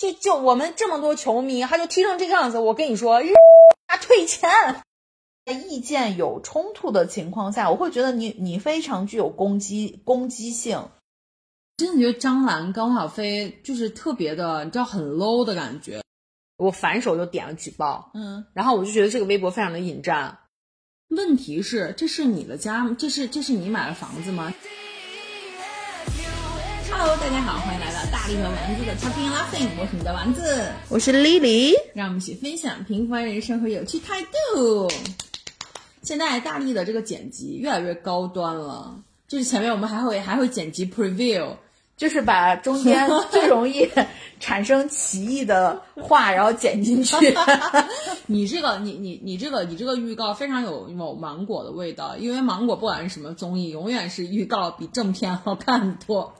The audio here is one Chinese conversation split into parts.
就就我们这么多球迷，他就踢成这个样子，我跟你说，他退钱。在意见有冲突的情况下，我会觉得你你非常具有攻击攻击性。真的觉得张兰跟汪小飞就是特别的，你知道很 low 的感觉。我反手就点了举报，嗯，然后我就觉得这个微博非常的引战。问题是，这是你的家，这是这是你买的房子吗？Hello，大家好，欢迎来到大力和丸子的 Talking Laughing，我是你的丸子，我是 Lily，让我们一起分享平凡人生和有趣态度。现在大力的这个剪辑越来越高端了，就是前面我们还会还会剪辑 preview。就是把中间 最容易产生歧义的话，然后剪进去。你这个，你你你这个，你这个预告非常有有芒果的味道，因为芒果不管是什么综艺，永远是预告比正片好看很多。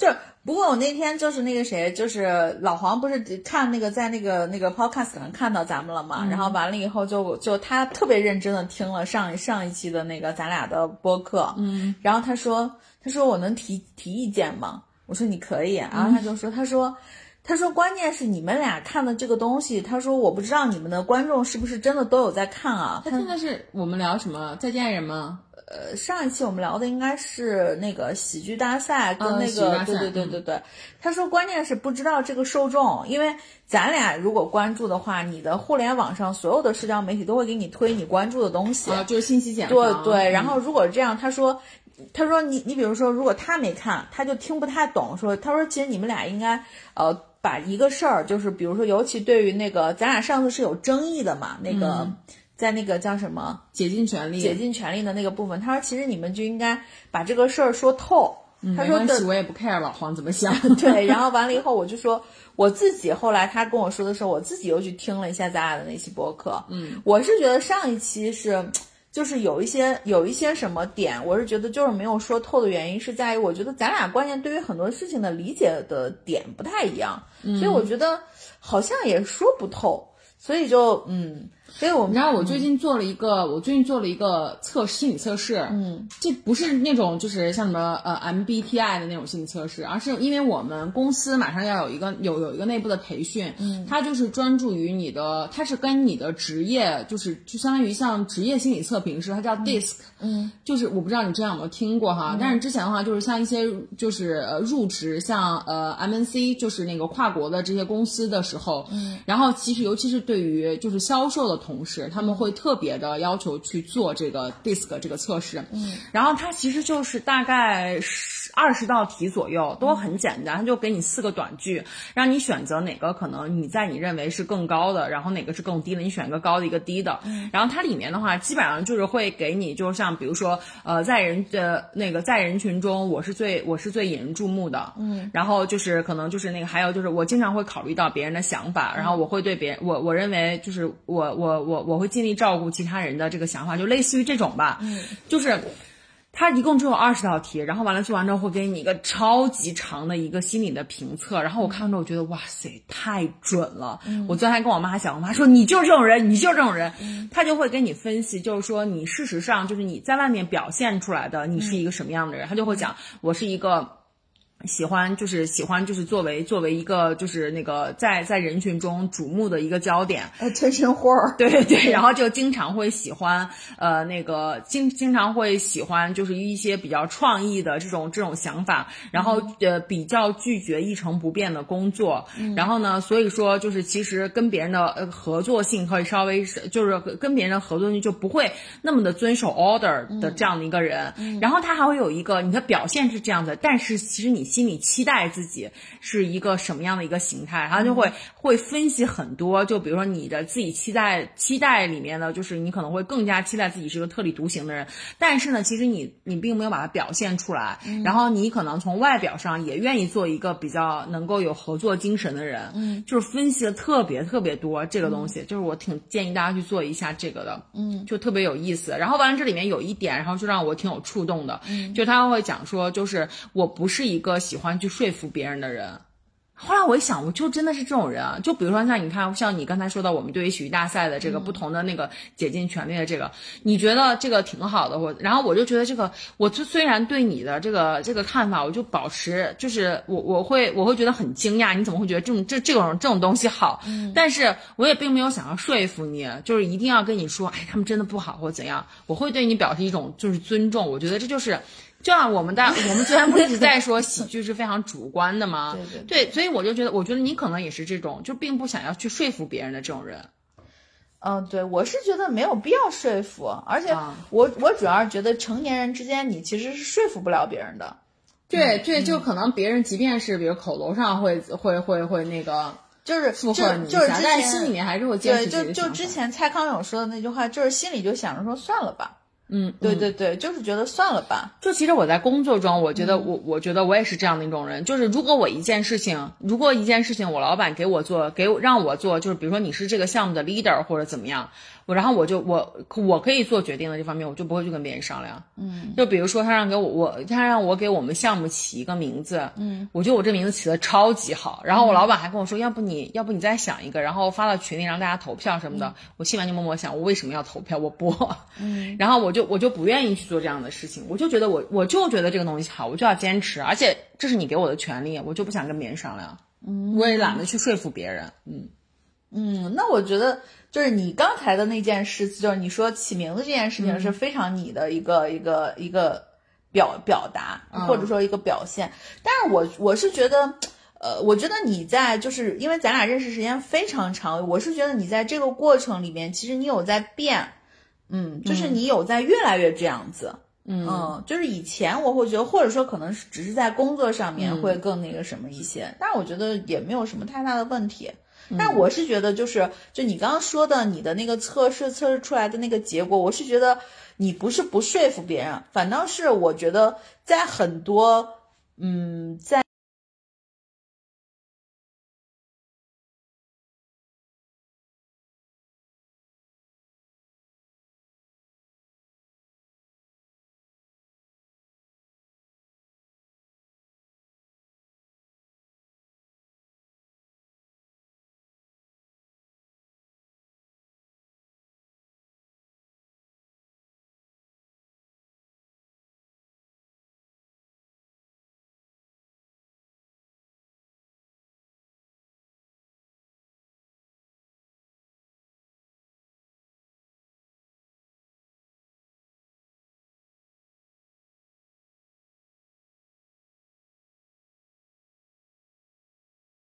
就不过我那天就是那个谁，就是老黄，不是看那个在那个那个 podcast 上看到咱们了嘛？然后完了以后就就他特别认真的听了上上一期的那个咱俩的播客，嗯，然后他说他说我能提提意见吗？我说你可以，然后他就说，他说，他说关键是你们俩看的这个东西，他说我不知道你们的观众是不是真的都有在看啊。他听的是我们聊什么再见人吗？呃，上一期我们聊的应该是那个喜剧大赛跟那个，对对对对对。他说关键是不知道这个受众，因为咱俩如果关注的话，你的互联网上所有的社交媒体都会给你推你关注的东西，就是信息茧房。对对，然后如果这样，他说。他说：“你你比如说，如果他没看，他就听不太懂。说他说，其实你们俩应该呃把一个事儿，就是比如说，尤其对于那个咱俩上次是有争议的嘛，那个在那个叫什么竭尽全力竭尽全力的那个部分，他说其实你们就应该把这个事儿说透。他说的我也不 care 老黄怎么想。对，然后完了以后，我就说我自己后来他跟我说的时候，我自己又去听了一下咱俩的那期播客。嗯，我是觉得上一期是。”就是有一些有一些什么点，我是觉得就是没有说透的原因，是在于我觉得咱俩观念对于很多事情的理解的点不太一样，所以我觉得好像也说不透，所以就嗯。所以我们知道，我最近做了一个，我最近做了一个测心理测试。嗯，这不是那种就是像什么呃 MBTI 的那种心理测试，而是因为我们公司马上要有一个有有一个内部的培训，嗯，它就是专注于你的，它是跟你的职业，就是就相当于像职业心理测评似的，它叫 DISC。嗯，就是我不知道你之前有没有听过哈，但是之前的话就是像一些就是呃入职像呃 MNC 就是那个跨国的这些公司的时候，嗯，然后其实尤其是对于就是销售的。同事他们会特别的要求去做这个 DISC 这个测试，嗯，然后它其实就是大概十二十道题左右，都很简单，它就给你四个短句，让你选择哪个可能你在你认为是更高的，然后哪个是更低的，你选一个高的一个低的，嗯，然后它里面的话基本上就是会给你，就像比如说呃在人的那个在人群中我是最我是最引人注目的，嗯，然后就是可能就是那个还有就是我经常会考虑到别人的想法，然后我会对别人我我认为就是我我。我我会尽力照顾其他人的这个想法，就类似于这种吧。嗯，就是他一共只有二十道题，然后完了做完之后会给你一个超级长的一个心理的评测。然后我看完之后我觉得哇塞，太准了。我昨天还跟我妈讲，我妈说你就是这种人，你就是这种人。他就会跟你分析，就是说你事实上就是你在外面表现出来的你是一个什么样的人。他就会讲我是一个。喜欢就是喜欢就是作为作为一个就是那个在在人群中瞩目的一个焦点，attention whore，对 对，然后就经常会喜欢呃那个经经常会喜欢就是一些比较创意的这种这种想法，然后呃比较拒绝一成不变的工作，然后呢，所以说就是其实跟别人的呃合作性可以稍微是就是跟别人的合作性就不会那么的遵守 order 的这样的一个人，然后他还会有一个你的表现是这样的，但是其实你。心里期待自己是一个什么样的一个形态，然后就会会分析很多，就比如说你的自己期待期待里面呢，就是你可能会更加期待自己是个特立独行的人，但是呢，其实你你并没有把它表现出来，然后你可能从外表上也愿意做一个比较能够有合作精神的人，嗯，就是分析的特别特别多这个东西，就是我挺建议大家去做一下这个的，嗯，就特别有意思。然后完了这里面有一点，然后就让我挺有触动的，嗯，就他会讲说，就是我不是一个。喜欢去说服别人的人，后来我一想，我就真的是这种人啊！就比如说像你看，像你刚才说到我们对于喜剧大赛的这个不同的那个竭尽全力的这个，你觉得这个挺好的，我然后我就觉得这个，我就虽然对你的这个这个看法，我就保持就是我我会我会觉得很惊讶，你怎么会觉得这种这这种这种东西好？但是我也并没有想要说服你，就是一定要跟你说，哎，他们真的不好或怎样，我会对你表示一种就是尊重，我觉得这就是。就像我们的，我们昨天不是一直在说喜剧是非常主观的吗？对对对，所以我就觉得，我觉得你可能也是这种，就并不想要去说服别人的这种人。嗯，对，我是觉得没有必要说服，而且我我主要是觉得成年人之间，你其实是说服不了别人的。对对，就可能别人即便是比如口头上会会会会那个，就是附和你一下，但心里面还是会坚持对，就就之前蔡康永说的那句话，就是心里就想着说算了吧。嗯，对对对，就是觉得算了吧。就其实我在工作中，我觉得我我觉得我也是这样的一种人。就是如果我一件事情，如果一件事情我老板给我做，给我让我做，就是比如说你是这个项目的 leader 或者怎么样。然后我就我我可以做决定的这方面，我就不会去跟别人商量。嗯，就比如说他让给我我他让我给我们项目起一个名字，嗯，我觉得我这名字起的超级好。然后我老板还跟我说，要不你要不你再想一个，然后发到群里让大家投票什么的。我心里面就默默想，我为什么要投票？我不。嗯，然后我就我就不愿意去做这样的事情。我就觉得我我就觉得这个东西好，我就要坚持，而且这是你给我的权利，我就不想跟别人商量。嗯，我也懒得去说服别人。嗯嗯，那我觉得。就是你刚才的那件事，就是你说起名字这件事情是非常你的一个一个一个表表达，或者说一个表现。但是我我是觉得，呃，我觉得你在就是因为咱俩认识时间非常长，我是觉得你在这个过程里面，其实你有在变，嗯，就是你有在越来越这样子，嗯，就是以前我会觉得，或者说可能是只是在工作上面会更那个什么一些，但是我觉得也没有什么太大的问题。但我是觉得，就是就你刚刚说的，你的那个测试测试出来的那个结果，我是觉得你不是不说服别人，反倒是我觉得在很多，嗯，在。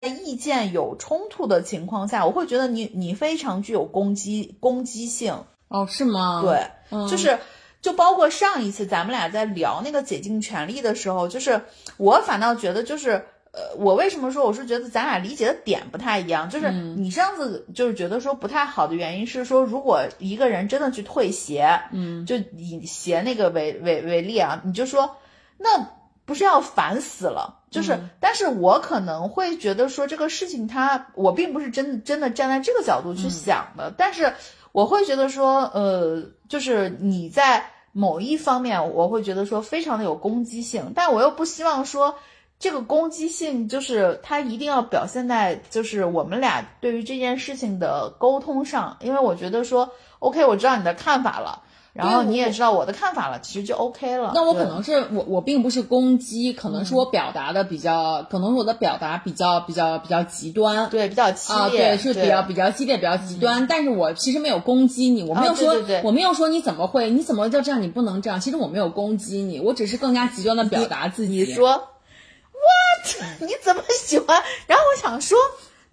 意见有冲突的情况下，我会觉得你你非常具有攻击攻击性哦，是吗？对，就是就包括上一次咱们俩在聊那个解禁权利的时候，就是我反倒觉得就是呃，我为什么说我是觉得咱俩理解的点不太一样？就是你上次就是觉得说不太好的原因是说，如果一个人真的去退鞋，嗯，就以鞋那个为为为例啊，你就说那不是要烦死了。就是，但是我可能会觉得说这个事情，它我并不是真的真的站在这个角度去想的，但是我会觉得说，呃，就是你在某一方面，我会觉得说非常的有攻击性，但我又不希望说这个攻击性就是它一定要表现在就是我们俩对于这件事情的沟通上，因为我觉得说，OK，我知道你的看法了。然后你也知道我的看法了，其实就 OK 了。那我可能是我我并不是攻击，可能是我表达的比较，可能是我的表达比较比较比较极端，对，比较激烈，对，是比较比较激烈，比较极端。但是我其实没有攻击你，我没有说，我没有说你怎么会，你怎么就这样，你不能这样。其实我没有攻击你，我只是更加极端的表达自己。你说，What？你怎么喜欢？然后我想说。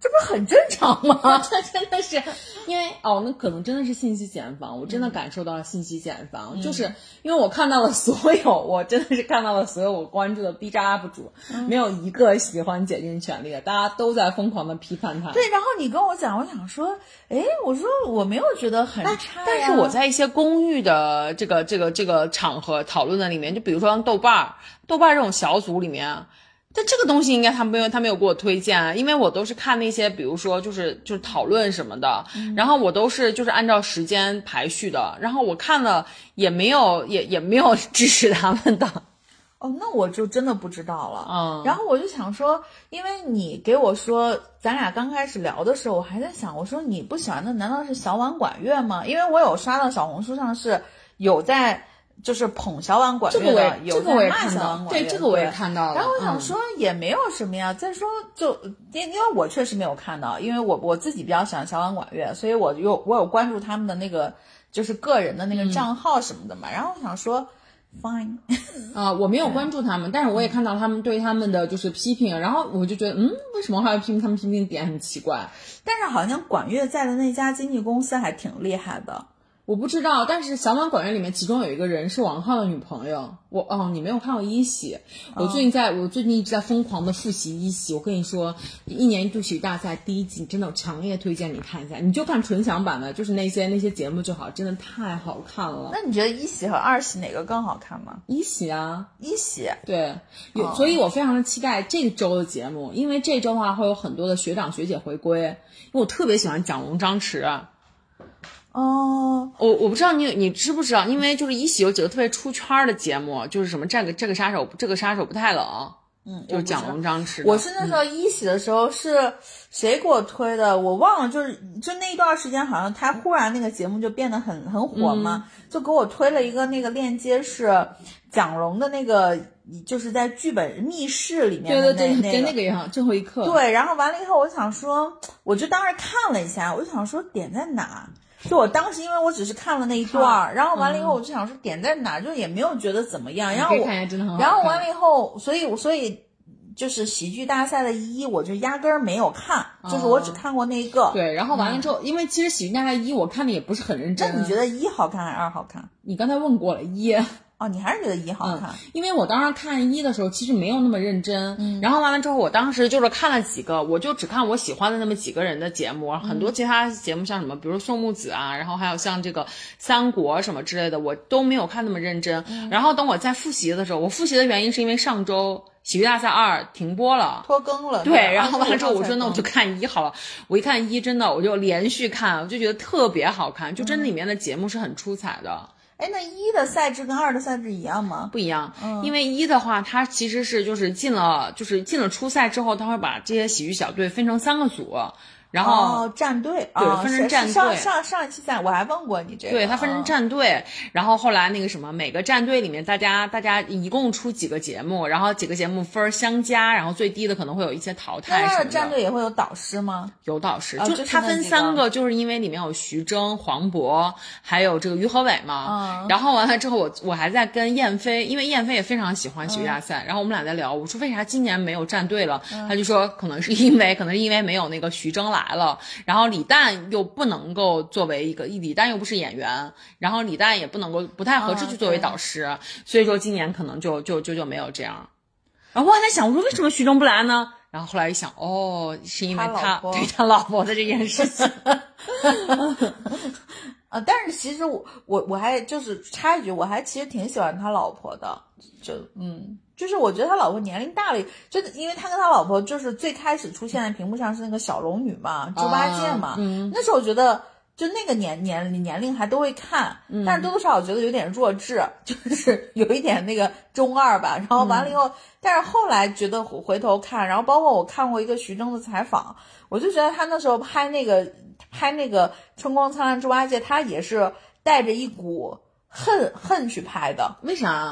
这不是很正常吗？这真的是，因为哦，那可能真的是信息茧房，我真的感受到了信息茧房，就是因为我看到了所有，我真的是看到了所有我关注的 B 站 UP 主，没有一个喜欢解禁权利的，大家都在疯狂的批判他。对，然后你跟我讲，我想说，哎，我说我没有觉得很差，但是我在一些公寓的这个这个这个场合讨论的里面，就比如说豆瓣儿，豆瓣儿这种小组里面。但这个东西应该他没有，他没有给我推荐，因为我都是看那些，比如说就是就是讨论什么的，然后我都是就是按照时间排序的，然后我看了也没有也也没有 支持他们的。哦，那我就真的不知道了。嗯，然后我就想说，因为你给我说，咱俩刚开始聊的时候，我还在想，我说你不喜欢的难道是小碗管乐吗？因为我有刷到小红书上是有在就是捧小碗管乐的，这个我有在骂也看到小碗，管乐对这个我也看到了。然后我想嗯说也没有什么呀，再说就因因为我确实没有看到，因为我我自己比较喜欢小碗管乐，所以我有我有关注他们的那个就是个人的那个账号什么的嘛。然后我想说，fine，啊、我没有关注他们，但是我也看到他们对他们的就是批评，然后我就觉得，嗯，为什么还要批评他们批评点很奇怪？但是好像管乐在的那家经纪公司还挺厉害的。我不知道，但是小满管乐里面其中有一个人是王浩的女朋友。我哦，你没有看过一喜？我最近在、我最近一直在疯狂的复习一喜。我跟你说，一年一度喜剧大赛第一季真的强烈推荐你看一下，你就看纯享版的，就是那些那些节目就好，真的太好看了。那你觉得一喜和二喜哪个更好看吗？一喜啊，一喜，对，有，哦所以我非常的期待这周的节目，因为这周的话会有很多的学长学姐回归，因为我特别喜欢蒋龙、张弛。哦，我我不知道你你知不知道，因为就是一喜有几个特别出圈儿的节目，就是什么这个这个杀手这个杀手不太冷，嗯，就是蒋龙张弛的。我是那时候一喜的时候是谁给我推的？我忘了，就是就那一段时间，好像他忽然那个节目就变得很很火嘛，就给我推了一个那个链接是蒋龙的那个，就是在剧本密室里面的对对对，那个跟那个一样，最后一刻。对，然后完了以后，我想说，我就当时看了一下，我就想说点在哪？就我当时因为我只是看了那一段儿，然后完了以后，我就想说点在哪，就也没有觉得怎么样。然后我。然后完了以后，所以所以就是喜剧大赛的一，我就压根儿没有看，就是我只看过那一个。，对，然后完了之后，因为其实喜剧大赛一我看的也不是很认真那。你觉得一好看还是二好看？你刚才问过了一。哦，你还是觉得一好看？因为我当时看一的时候，其实没有那么认真。嗯然后完了之后，我当时就是看了几个，我就只看我喜欢的那么几个人的节目，很嗯多其他节目像什么，比如宋木子啊，然后还有像这个三国什么之类的，我都没有看那么认真。嗯然后等我在复习的时候，我复习的原因是因为上周喜剧大赛二停播了。拖更了。对，然后完了之后，我说那我就就看一好了。我一看一，真的我就连续看，我就觉得特别好看，就真的里面的节目是很出彩的。哎，那一的赛制跟二的赛制一样吗？不一样，因为一的话，它其实是就是进了就是进了初赛之后，他会把这些喜剧小队分成三个组，然后、哦，战队对啊，分成战队上上上一期赛我还问过你这个，对他分成啊战队，然后后来那个什么，每个战队里面大家大家一共出几个节目，然后几个节目分儿相加，然后最低的可能会有一些淘汰那战队也会有导师吗？有导师，啊就它分三个个，就是因为里面有徐峥、黄渤，还有这个于和伟嘛。嗯然后完了之后我，我还在跟燕飞，因为燕飞也非常喜欢喜剧大嗯赛，然后我们俩在聊，我说为啥今年没有战队了？他就说可能是因为，可能是因为没有那个徐峥来了，然后李诞又不能够作为一个，李诞又不是演员，然后李诞也不能够不太合适啊去作为导师，所以说今年可能就就就就没有这样。然后我还在想，我说为什么徐峥不来呢？然后后来一想，哦，是因为他对他老婆的这件事情。啊，但是其实我我我还就是插一句，我还其实挺喜欢他老婆的，就嗯，就是我觉得他老婆年龄大了，就是因为他跟他老婆就是最开始出现在屏幕上是那个小龙女嘛，猪八戒嘛，嗯那时候我觉得。就那个年年年龄还都会看，但是多多少少觉得有点弱智，就是有一点那个中二吧。然后完了以后，但是后来觉得回回头看，然后包括我看过一个徐峥的采访，我就觉得他那时候拍那个拍那个《春光灿烂猪八戒》，他也是带着一股恨恨去拍的。为啥？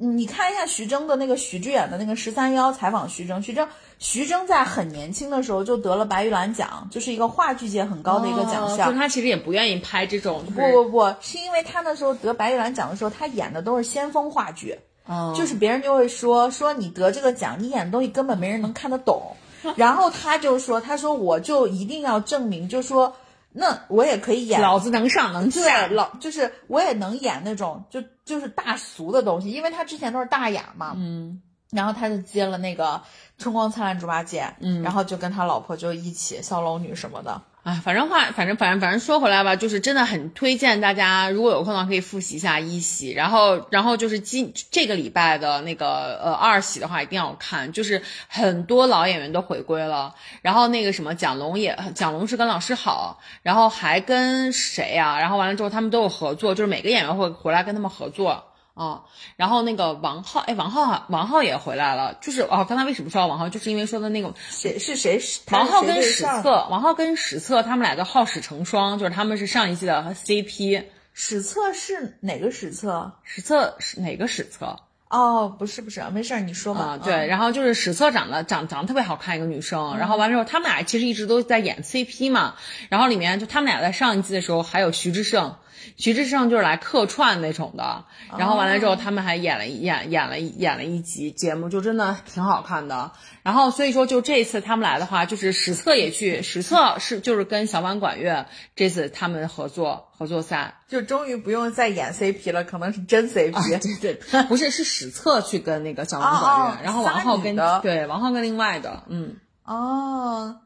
嗯你看一下徐峥的那个许志远的那个十三幺采访徐峥，徐峥徐峥在很年轻的时候就得了白玉兰奖，就是一个话剧界很高的一个奖项。哦就他其实也不愿意拍这种，不不不，是因为他那时候得白玉兰奖的时候，他演的都是先锋话剧，不就是别人就会说说你得这个奖，你演的东西根本没人能看得懂。然后他就说，他说我就一定要证明，就说那我也可以演老子能上能下，老就是我也能演那种就就是大俗的东西，因为他之前都是大雅嘛，嗯，然后他就接了那个《春光灿烂猪八戒》，嗯，然后就跟他老婆就一起小龙女什么的，啊，反正话，反正反正反正说回来吧，就是真的很推荐大家，如果有空的话可以复习一下一喜，然后然后就是今这个礼拜的那个呃二喜的话一定要看，就是很多老演员都回归了，然后那个什么蒋龙也蒋龙是跟老师好，然后还跟谁呀、然后完了之后他们都有合作，就是每个演员会回来跟他们合作。啊，然后那个王浩，哎，王浩，王浩也回来了，就是哦，刚才为什么说到王浩，就是因为说的那个谁是谁？王浩跟史策，王浩跟史策他们俩叫好史成双，就是他们是上一季的 CP。史策是哪个史策？史策是哪个史策？哦，不是不是，没事，你说吧。对，然后就是史策长得长长得特别好看一个女生，然后完了之后他们俩其实一直都在演 CP 嘛，然后里面就他们俩在上一季的时候还有徐志胜。徐志胜就是来客串那种的，然后完了之后，他们还演了演演了演了一集节目，就真的挺好看的。然后所以说，就这次他们来的话，就是史策也去，史策是就是跟小婉管乐这次他们合作合作赛，就终于不用再演 CP 了，可能是真 CP。对对，不是是史策去跟那个小婉管乐，然后王浩跟对王浩跟另外的，嗯哦，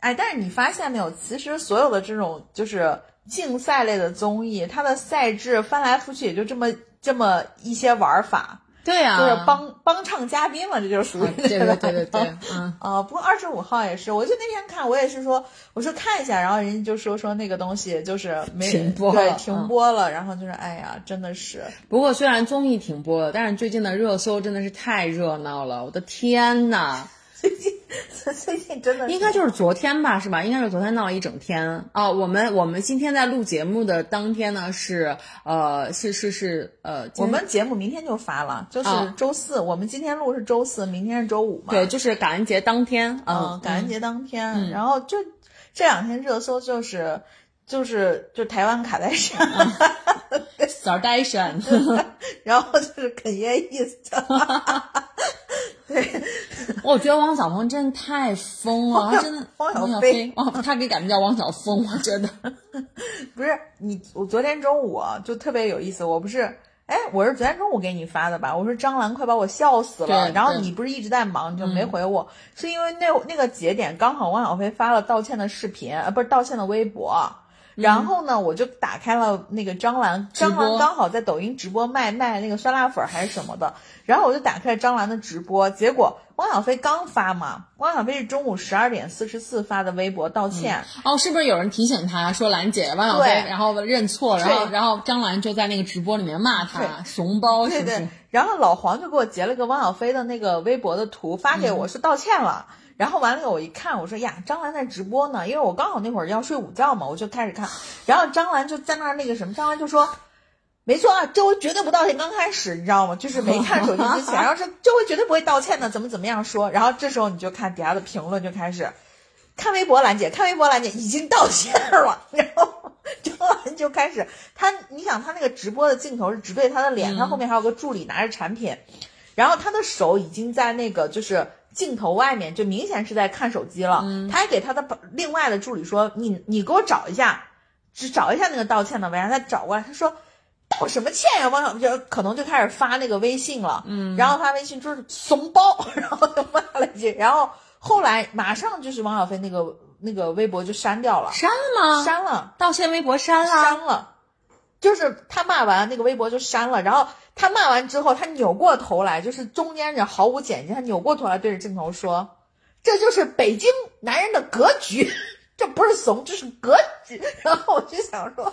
哎，但是你发现没有，其实所有的这种就是。竞赛类的综艺，它的赛制翻来覆去也就这么这么一些玩法。对呀，就是帮帮唱嘉宾嘛，这就属于对对对对对。嗯啊，不过二十五号也是，我就那天看，我也是说，我说看一下，然后人家就说说那个东西就是没停播，对，停播了。然后就是哎呀，真的是。不过虽然综艺停播了，但是最近的热搜真的是太热闹了，我的天呐！最 近 最近真的应该就是昨天吧，是吧？应该是昨天闹了一整天啊。我们我们今天在录节目的当天呢，是呃是是是呃，我们节目明天就发了，就是周四。我们今天录是周四，明天是周五嘛？对，就是感恩节当天。嗯，感恩节当天，然后就这两天热搜就是就是就台湾卡戴珊，小戴珊，然后就是肯耶意思。对，我觉得汪小峰真的太疯了，他真的汪小菲，他给改名叫汪小峰，我觉得 不是你，我昨天中午就特别有意思，我不是，哎，我是昨天中午给你发的吧？我说张兰快把我笑死了，然后你不是一直在忙，你就没回我，是因为那那个节点刚好汪小菲发了道歉的视频，呃，不是道歉的微博。然后呢，我就打开了那个张兰，张兰刚好在抖音直播卖卖那个酸辣粉还是什么的，然后我就打开了张兰的直播，结果汪小菲刚发嘛，汪小菲是中午十二点四十四发的微博道歉，哦，是不是有人提醒他说兰姐汪小菲，然后认错，然后然后张兰就在那个直播里面骂他怂包，对对，然后老黄就给我截了个汪小菲的那个微博的图发给我，说道歉了。然后完了以后，我一看，我说呀，张兰在直播呢，因为我刚好那会儿要睡午觉嘛，我就开始看。然后张兰就在那儿那个什么，张兰就说，没错啊，这回绝对不道歉。刚开始你知道吗？就是没看手机之前，然后说这回绝对不会道歉的，怎么怎么样说。然后这时候你就看底下的评论就开始，看微博兰姐，看微博兰姐已经道歉了。然后张兰就开始，他你想他那个直播的镜头是直对他的脸，他后面还有个助理拿着产品，然后他的手已经在那个就是。镜头外面就明显是在看手机了，他还给他的另外的助理说：“你你给我找一下，只找一下那个道歉的，让他找过来。”他说：“道什么歉呀？”汪小菲可能就开始发那个微信了，嗯，然后发微信就是怂包，然后就骂了一句，然后后来马上就是汪小菲那个那个微博就删掉了，删了吗？删了，道歉微博删了，删了，就是他骂完那个微博就删了，然后。他骂完之后，他扭过头来，就是中间人毫无剪辑，他扭过头来对着镜头说：“这就是北京男人的格局，这不是怂，这是格局。”然后我就想说，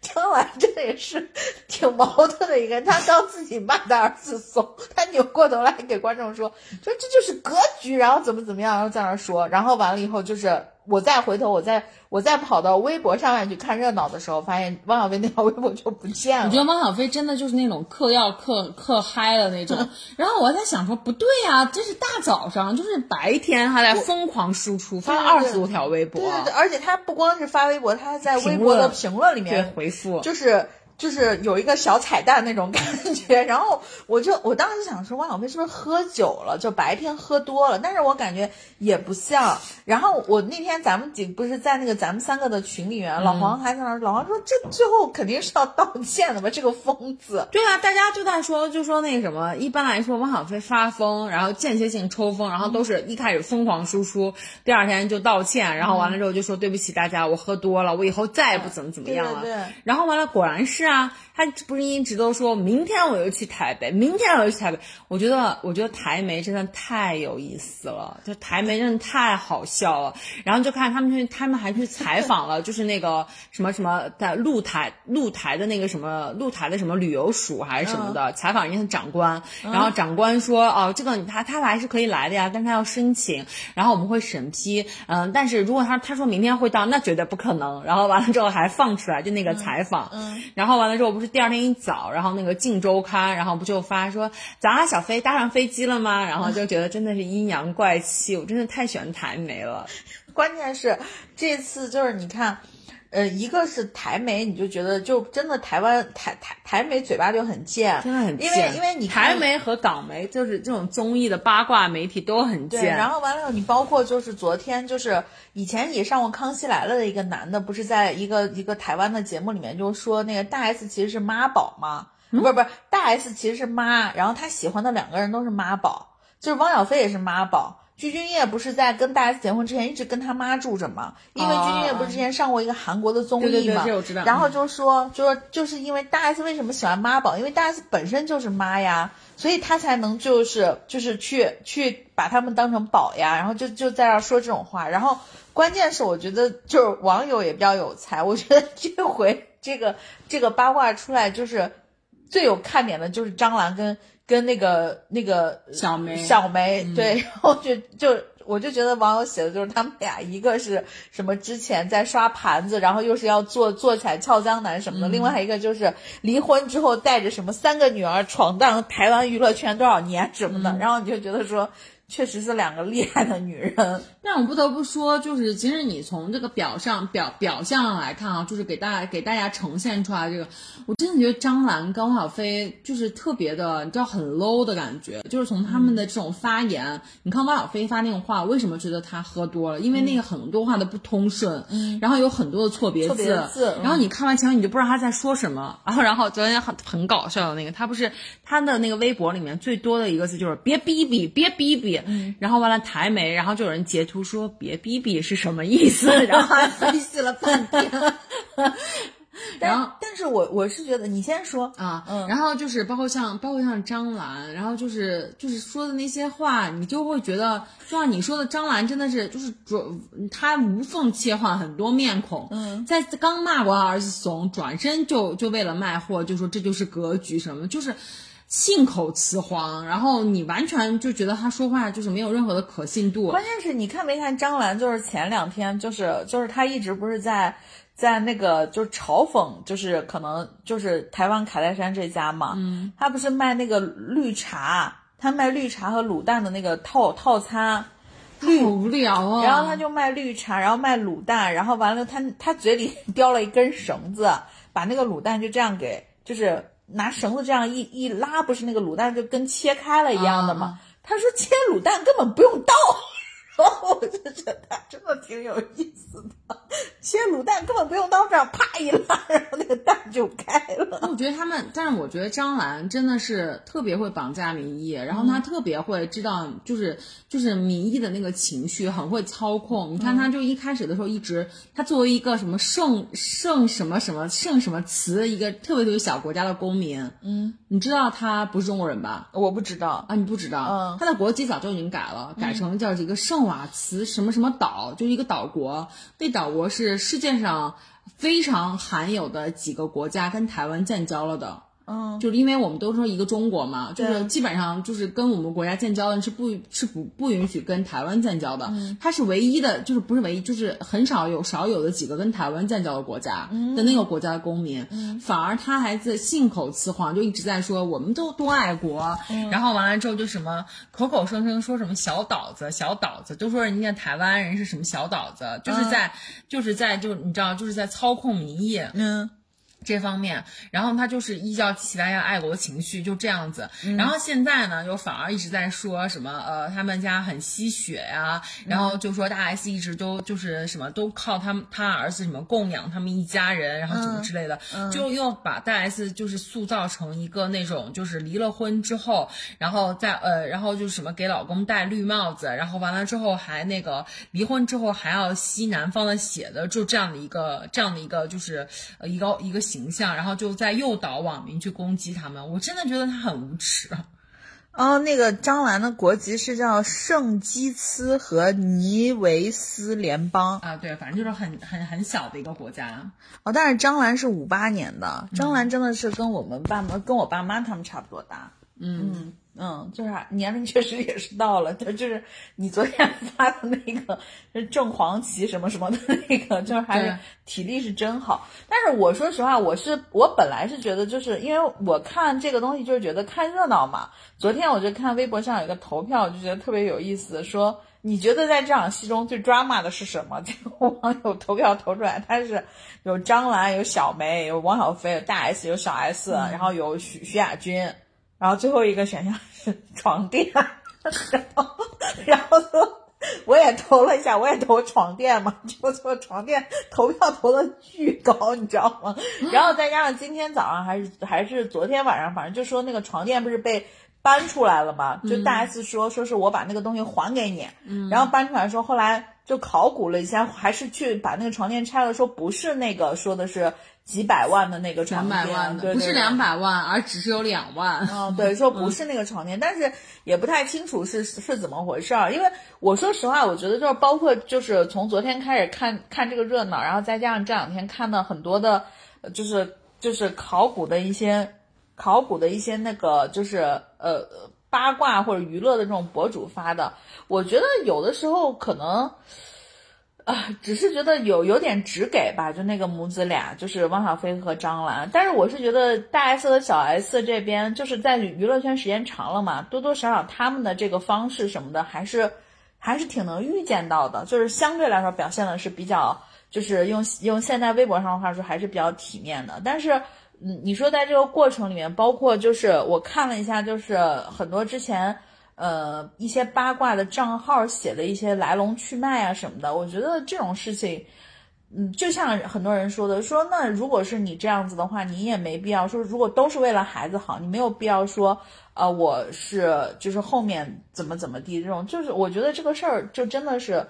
张兰真的也是挺矛盾的一个人，他刚自己骂他儿子怂，他扭过头来给观众说：“说这就是格局。”然后怎么怎么样，然后在那说，然后完了以后就是。我再回头，我再我再跑到微博上面去看热闹的时候，发现汪小菲那条微博就不见了。我觉得汪小菲真的就是那种嗑药嗑嗑嗨了那种。然后我在想说，不对呀，这是大早上，就是白天还在疯狂输出，发了二十多条微博。对对对，而且他不光是发微博，他还在微博的评论里面回复，就是。就是有一个小彩蛋那种感觉，然后我就我当时想说汪小菲是不是喝酒了，就白天喝多了，但是我感觉也不像。然后我那天咱们几不是在那个咱们三个的群里面，老黄还在那，老黄说这最后肯定是要道歉的吧？这个疯子。对啊，大家就在说，就说那个什么，一般来说汪小菲发疯，然后间歇性抽风，然后都是一开始疯狂输出，第二天就道歉，然后完了之后就说对不起大家，我喝多了，我以后再也不怎么怎么样了。对对。然后完了，果然是。是啊，他不是一直都说明天我就去台北，明天我就去台北。我觉得，我觉得台媒真的太有意思了，就台媒真的太好笑了。然后就看他们去，他们还去采访了，就是那个什么什么在露台露台的那个什么露台的什么旅游署还是什么的，采访人家的长官。然后长官说，哦，这个他他来是可以来的呀，但他要申请，然后我们会审批。嗯，但是如果他他说明天会到，那绝对不可能。然后完了之后还放出来，就那个采访。嗯。然后完了之后，不是第二天一早，然后那个《镜周刊》，然后不就发说，早啊小飞搭上飞机了吗？然后就觉得真的是阴阳怪气，我真的太喜欢台媒了。关键是这次就是你看，呃，一个是台媒，你就觉得就真的台湾台台台媒嘴巴就很贱，真的很贱。因为因为你台媒和港媒就是这种综艺的八卦媒体都很贱。然后完了以后，你包括就是昨天就是以前也上过《康熙来了》的一个男的，不是在一个一个台湾的节目里面就说那个大 S 其实是妈宝吗？不是不是，大 S 其实是妈，然后他喜欢的两个人都是妈宝，就是汪小菲也是妈宝。鞠婧祎不是在跟大 S 结婚之前一直跟他妈住着吗？因为鞠婧祎不是之前上过一个韩国的综艺嘛，然后就说就说就是因为大 S 为什么喜欢妈宝？因为大 S 本身就是妈呀，所以他才能就是就是去去把他们当成宝呀，然后就就在那说这种话。然后关键是我觉得就是网友也比较有才，我觉得这回这个这个八卦出来就是最有看点的就是张兰跟。跟那个那个小梅小梅对，然后就就我就觉得网友写的就是他们俩，一个是什么之前在刷盘子，然后又是要做做起来俏江南什么的，另外一个就是离婚之后带着什么三个女儿闯荡台湾娱乐圈多少年什么的，然后你就觉得说。确实是两个厉害的女人，但我不得不说，就是其实你从这个表上表表象来看啊，就是给大家给大家呈现出来这个，我真的觉得张兰跟汪小菲就是特别的，你知道很 low 的感觉，就是从他们的这种发言，你看汪小菲发那种话，为什么觉得他喝多了？因为那个很多话都不通顺，嗯，然后有很多的错别字，然后你看完前面你就不知道他在说什么，然后然后昨天很很搞笑的那个，他不是他的那个微博里面最多的一个字就是别逼逼，别逼逼。嗯，然后完了台媒，然后就有人截图说别逼逼是什么意思，然后还分析了半天。然后，但是我我是觉得你先说。啊，嗯，然后就是包括像包括像张兰，然后就是就是说的那些话，你就会觉得，就像你说的，张兰真的是就是转，她无缝切换很多面孔，嗯，在刚骂过儿子怂，转身就就为了卖货，就说这就是格局什么，就是。信口雌黄，然后你完全就觉得他说话就是没有任何的可信度。关键是你看没看张兰？就是前两天，就是就是他一直不是在在那个就是嘲讽，就是可能就是台湾卡戴珊这家嘛。嗯。他不是卖那个绿茶，他卖绿茶和卤蛋的那个套套餐。好无聊啊！然后他就卖绿茶，然后卖卤蛋，然后完了他他嘴里 叼了一根绳子，把那个卤蛋就这样给就是。拿绳子这样一一拉，不是那个卤蛋就跟切开了一样的吗？他说切卤蛋根本不用倒。然 后我就觉得真的挺有意思的，切卤蛋根本不用刀这样啪一拉，然后那个蛋就开了。我觉得他们，但是我觉得张兰真的是特别会绑架民意，然后她特别会知道，就是就是民意的那个情绪很会操控。你看，她就一开始的时候一直，她作为一个什么圣圣什么什么圣什么词，一个特别特别小国家的公民，嗯，你知道她不是中国人吧？我不知道啊，你不知道？嗯，她的国籍早就已经改了，改成叫一个圣。瓦茨什么什么岛，就是一个岛国，那岛国是世界上非常罕有的几个国家跟台湾建交了的。嗯，就是因为我们都说一个中国嘛，就是基本上就是跟我们国家建交的是不，是不不允许跟台湾建交的。它是唯一的，就是不是唯一，就是很少有少有的几个跟台湾建交的国家的那个国家的公民，反而他还在信口雌黄，就一直在说我们都多爱国，然后完了之后就什么口口声声说什么小岛子小岛子，都说人家台湾人是什么小岛子，就是在就是在就你知道就是在操控民意。嗯。这方面，然后他就是依照起大家爱国的情绪，就这样子。然后现在呢，就反而一直在说什么，呃，他们家很吸血呀，然后就说大 S 一直都就是什么都靠他们他儿子什么供养他们一家人，然后什么之类的，就又把大 S 就是塑造成一个那种就是离了婚之后，然后在呃，然后就是什么给老公戴绿帽子，然后完了之后还那个离婚之后还要吸男方的血的，就这样的一个这样的一个就是呃一个一个。形象，然后就在诱导网民去攻击他们。我真的觉得他很无耻。哦，那个张兰的国籍是叫圣基茨和尼维斯联邦啊，对，反正就是很很很小的一个国家。哦，但是张兰是五八年的，张兰真的是跟我们爸妈、跟我爸妈他们差不多大。嗯嗯，就是年龄确实也是到了，就就是你昨天发的那个是正黄旗什么什么的那个，就是还是体力是真好。但是我说实话，我是我本来是觉得，就是因为我看这个东西就是觉得看热闹嘛。昨天我就看微博上有一个投票，我就觉得特别有意思，说你觉得在这场戏中最 drama 的是什么？这个网友投票投出来，他是有张兰、有小梅、有王小飞、有大 S、有小 S，然后有徐徐亚军。然后最后一个选项是床垫，然后然后说我也投了一下，我也投床垫嘛，就说床垫投票投的巨高，你知道吗？然后再加上今天早上还是还是昨天晚上，反正就说那个床垫不是被搬出来了嘛，就大 S 说说是我把那个东西还给你，然后搬出来说后来就考古了一下，还是去把那个床垫拆了，说不是那个说的是。几百万的那个床垫，不是两百万，而只是有两万。嗯，对，说不是那个床垫，但是也不太清楚是是怎么回事儿。因为我说实话，我觉得就是包括就是从昨天开始看看这个热闹，然后再加上这两天看到很多的，就是就是考古的一些考古的一些那个就是呃八卦或者娱乐的这种博主发的，我觉得有的时候可能。啊，只是觉得有有点直给吧，就那个母子俩，就是汪小菲和张兰。但是我是觉得大 S 和小 S 这边，就是在娱乐圈时间长了嘛，多多少少他们的这个方式什么的，还是还是挺能预见到的。就是相对来说表现的是比较，就是用用现在微博上的话说，还是比较体面的。但是，嗯，你说在这个过程里面，包括就是我看了一下，就是很多之前。呃，一些八卦的账号写的一些来龙去脉啊什么的，我觉得这种事情，嗯，就像很多人说的，说那如果是你这样子的话，你也没必要说，如果都是为了孩子好，你没有必要说，呃，我是就是后面怎么怎么地这种，就是我觉得这个事儿就真的是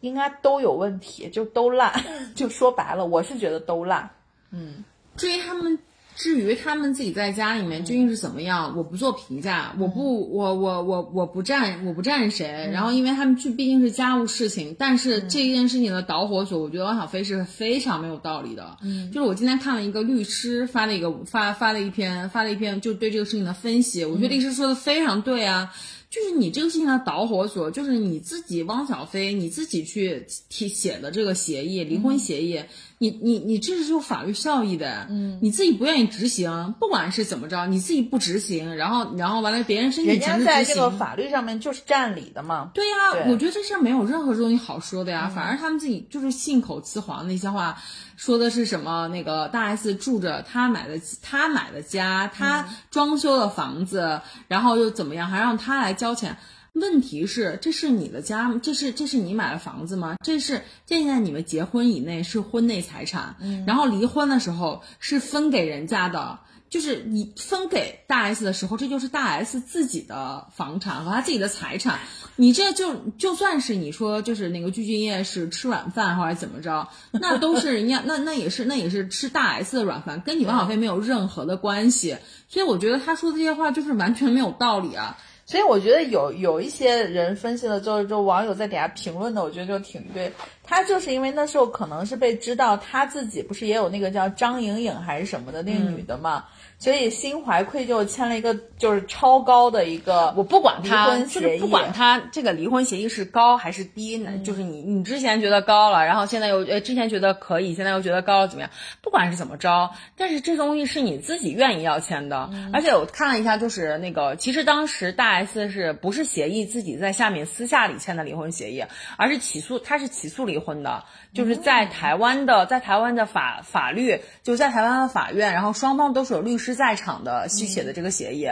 应该都有问题，就都烂，就说白了，我是觉得都烂。嗯，至于他们。至于他们自己在家里面究竟是怎么样，我不做评价，我不，我我我我不站，我不站谁。然后，因为他们去毕竟是家务事情，但是这件事情的导火索，我觉得汪小菲是非常没有道理的。嗯，就是我今天看了一个律师发的一个发发了一篇发了一篇，就对这个事情的分析，我觉得律师说的非常对啊。就是你这个事情的导火索，就是你自己汪小菲你自己去提写的这个协议，离婚协议。你你你这是有法律效益的，嗯，你自己不愿意执行，不管是怎么着，你自己不执行，然后然后完了别人申请强制执行，在这个法律上面就是占理的嘛。对呀，我觉得这事儿没有任何东西好说的呀，反而他们自己就是信口雌黄的一些话，说的是什么那个大 S 住着他买的他买的家，他装修的房子，然后又怎么样，还让他来交钱。问题是，这是你的家吗？这是这是你买的房子吗？这是现在你们结婚以内是婚内财产，然后离婚的时候是分给人家的，就是你分给大 S 的时候，这就是大 S 自己的房产和他自己的财产。你这就就算是你说就是那个鞠婧祎是吃软饭或者怎么着，那都是人家那那也是那也是吃大 S 的软饭，跟你王小飞没有任何的关系。所以我觉得他说的这些话就是完全没有道理啊。所以我觉得有有一些人分析了之后，就网友在底下评论的，我觉得就挺对。他就是因为那时候可能是被知道他自己不是也有那个叫张颖颖还是什么的那个女的嘛。所以心怀愧疚，签了一个就是超高的一个，我不管他，就是不管他这个离婚协议是高还是低，就是你你之前觉得高了，然后现在又呃之前觉得可以，现在又觉得高了怎么样？不管是怎么着，但是这东西是你自己愿意要签的。而且我看了一下，就是那个其实当时大 S 是不是协议自己在下面私下里签的离婚协议，而是起诉他是起诉离婚的，就是在台湾的在台湾的法法律就在台湾的法院，然后双方都是有律师。在场的续写的这个协议，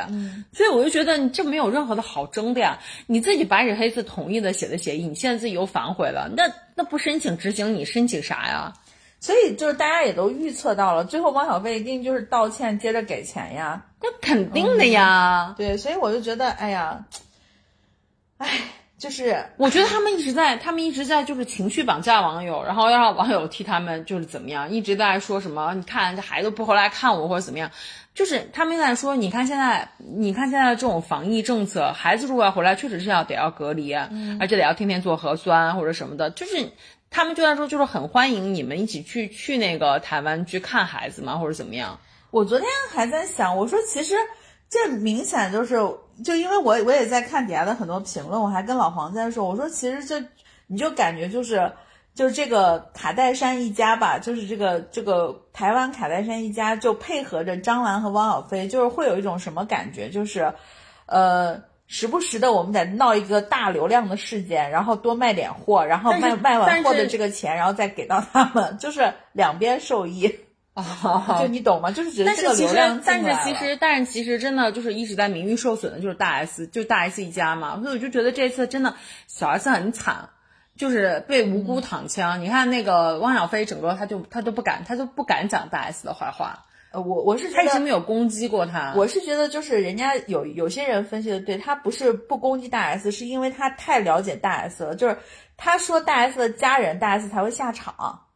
所以我就觉得你这没有任何的好争的呀。你自己白纸黑字同意的写的协议，你现在自己又反悔了，那那不申请执行，你申请啥呀？所以就是大家也都预测到了，最后汪小菲一定就是道歉，接着给钱呀，那肯定的呀。对，所以我就觉得，哎呀，哎。就是我觉得他们一直在，他们一直在就是情绪绑架网友，然后要让网友替他们就是怎么样，一直在说什么，你看这孩子不回来看我或者怎么样，就是他们在说，你看现在，你看现在这种防疫政策，孩子如果要回来，确实是要得要隔离，而且得要天天做核酸或者什么的，就是他们就在说，就是很欢迎你们一起去去那个台湾去看孩子嘛，或者怎么样。我昨天还在想，我说其实这明显就是。就因为我我也在看底下的很多评论，我还跟老黄在说，我说其实这你就感觉就是就是这个卡戴珊一家吧，就是这个这个台湾卡戴珊一家就配合着张兰和汪小菲，就是会有一种什么感觉，就是呃时不时的我们得闹一个大流量的事件，然后多卖点货，然后卖卖完货的这个钱，然后再给到他们，就是两边受益。啊，就你懂吗？就是觉得这个流量但是其实，但是其实真的就是一直在名誉受损的，就是大 S，就大 S 一家嘛。所以我就觉得这次真的小 S 很惨，就是被无辜躺枪。你看那个汪小菲，整个他就他都不敢，他都不敢讲大 S 的坏话。呃，我我是他一直没有攻击过他。我是觉得就是人家有有些人分析的对，他不是不攻击大 S，是因为他太了解大 S 了。就是他说大 S 的家人，大 S 才会下场。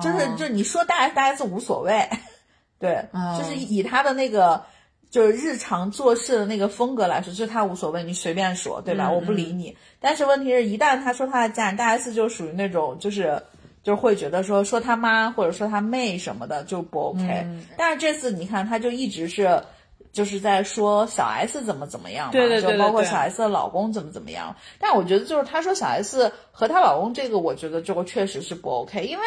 就是就你说大 S 大 S 无所谓，对，就是以他的那个就是日常做事的那个风格来说，就是他无所谓，你随便说，对吧？我不理你。但是问题是一旦他说他的家人，大 S 就属于那种就是就会觉得说说他妈或者说他妹什么的就不 OK。但是这次你看，他就一直是就是在说小 S 怎么怎么样，对对对，就包括小 S 的老公怎么怎么样。但我觉得就是他说小 S 和她老公这个，我觉得就确实是不 OK，因为。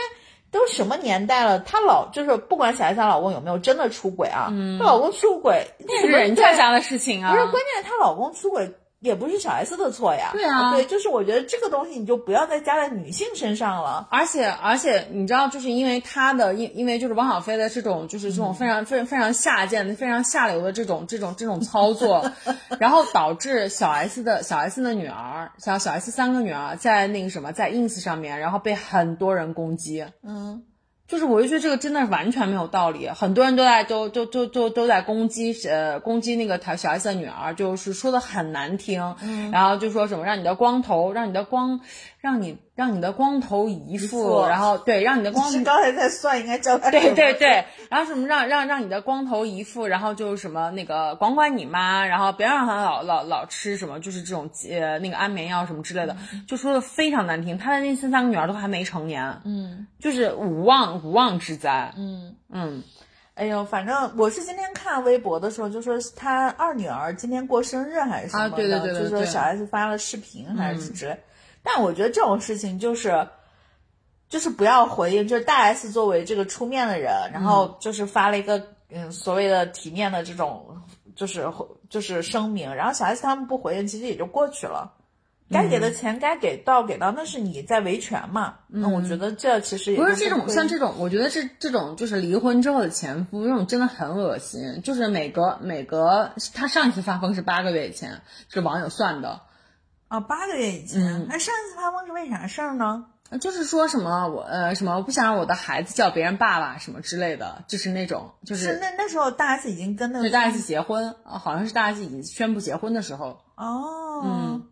都什么年代了，她老就是不管小 S 她老公有没有真的出轨啊，她老公出轨那是人家家的事情啊。不是，关键她老公出轨。也不是小 S 的错呀，对啊，对，就是我觉得这个东西你就不要再加在女性身上了。而且而且你知道，就是因为他的因因为就是汪小菲的这种就是这种非常非常非常下贱的非常下流的这种这种这种操作，然后导致小 S 的小 S 的女儿，小小 S 三个女儿在那个什么在 ins 上面，然后被很多人攻击，嗯。就是我就觉得这个真的是完全没有道理，很多人都在都都都都都在攻击呃攻击那个小 S 的女儿，就是说的很难听，然后就说什么让你的光头让你的光让你。让你的光头姨父，然后对，让你的光是刚才在算，应该叫他对对对，然后什么让让让你的光头姨父，然后就是什么那个管管你妈，然后别让他老老老吃什么，就是这种呃那个安眠药什么之类的，就说的非常难听。他的那三三个女儿都还没成年，嗯，就是无妄无妄之灾，嗯嗯，哎呦，反正我是今天看微博的时候，就说他二女儿今天过生日还是什么的，对对对，就说小 S 发了视频还是之类。但我觉得这种事情就是，就是不要回应。就是大 S 作为这个出面的人，然后就是发了一个嗯所谓的体面的这种就是就是声明，然后小 S 他们不回应，其实也就过去了。该给的钱该给到给到，那是你在维权嘛？那我觉得这其实也不是这种像这种，我觉得这这种就是离婚之后的前夫，这种真的很恶心。就是每隔每隔他上一次发疯是八个月以前，是网友算的。啊，八个月以前，那上一次发疯是为啥事儿呢？就是说什么我呃什么我不想让我的孩子叫别人爸爸什么之类的，就是那种就是那那时候大 S 已经跟那个大 S 结婚啊，好像是大 S 已经宣布结婚的时候哦，嗯，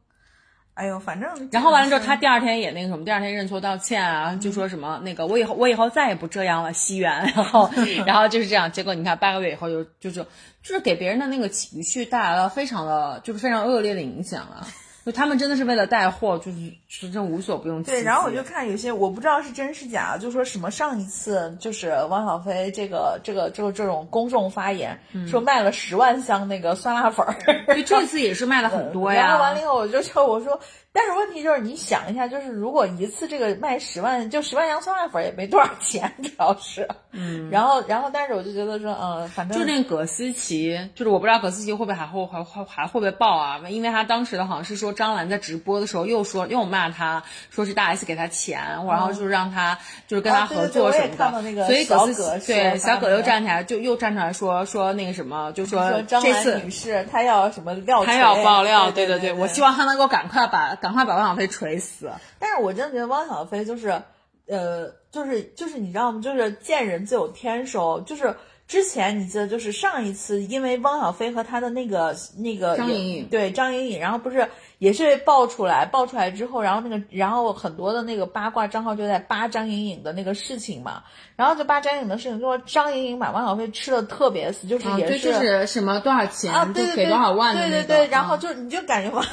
哎呦，反正然后完了之后，他第二天也那个什么，第二天认错道歉啊，就说什么那个我以后我以后再也不这样了，西元，然后 然后就是这样，结果你看八个月以后就就是就是给别人的那个情绪带来了非常的就是非常恶劣的影响啊。就他们真的是为了带货，就是是真无所不用其极。对，然后我就看有些我不知道是真是假，就说什么上一次就是汪小菲这个这个这个这种公众发言，说卖了十万箱那个酸辣粉儿，对，这次也是卖了很 多呀。然后完了以后，我就说我说。但是问题就是，你想一下，就是如果一次这个卖十万，就十万洋葱辣粉也没多少钱，主要是。嗯。然后，然后，但是我就觉得说，嗯，反正就那葛思琪，就是我不知道葛思琪会不会还会还还还会不会爆啊？因为他当时的好像是说张兰在直播的时候又说又骂他，说是大 S 给他钱，然后就是让他就是跟他合作什么的。所以葛思琪对小葛又站起来，就又站出来说说那个什么，就说这次女士她要什么料，她要爆料，对对对，我希望她能够赶快把赶快把汪小菲。锤死！但是我真的觉得汪小菲就是，呃，就是就是你知道吗？就是见人自有天收，就是之前你记得就是上一次，因为汪小菲和他的那个那个张颖颖对张颖颖，然后不是也是被爆出来，爆出来之后，然后那个然后很多的那个八卦账号就在扒张颖颖的那个事情嘛，然后就扒张颖颖的事情，就说张颖颖把汪小菲吃的特别死，就是就是什么多少钱啊，就对对对，给多少万的对那个，对对，然后啊就你就感觉汪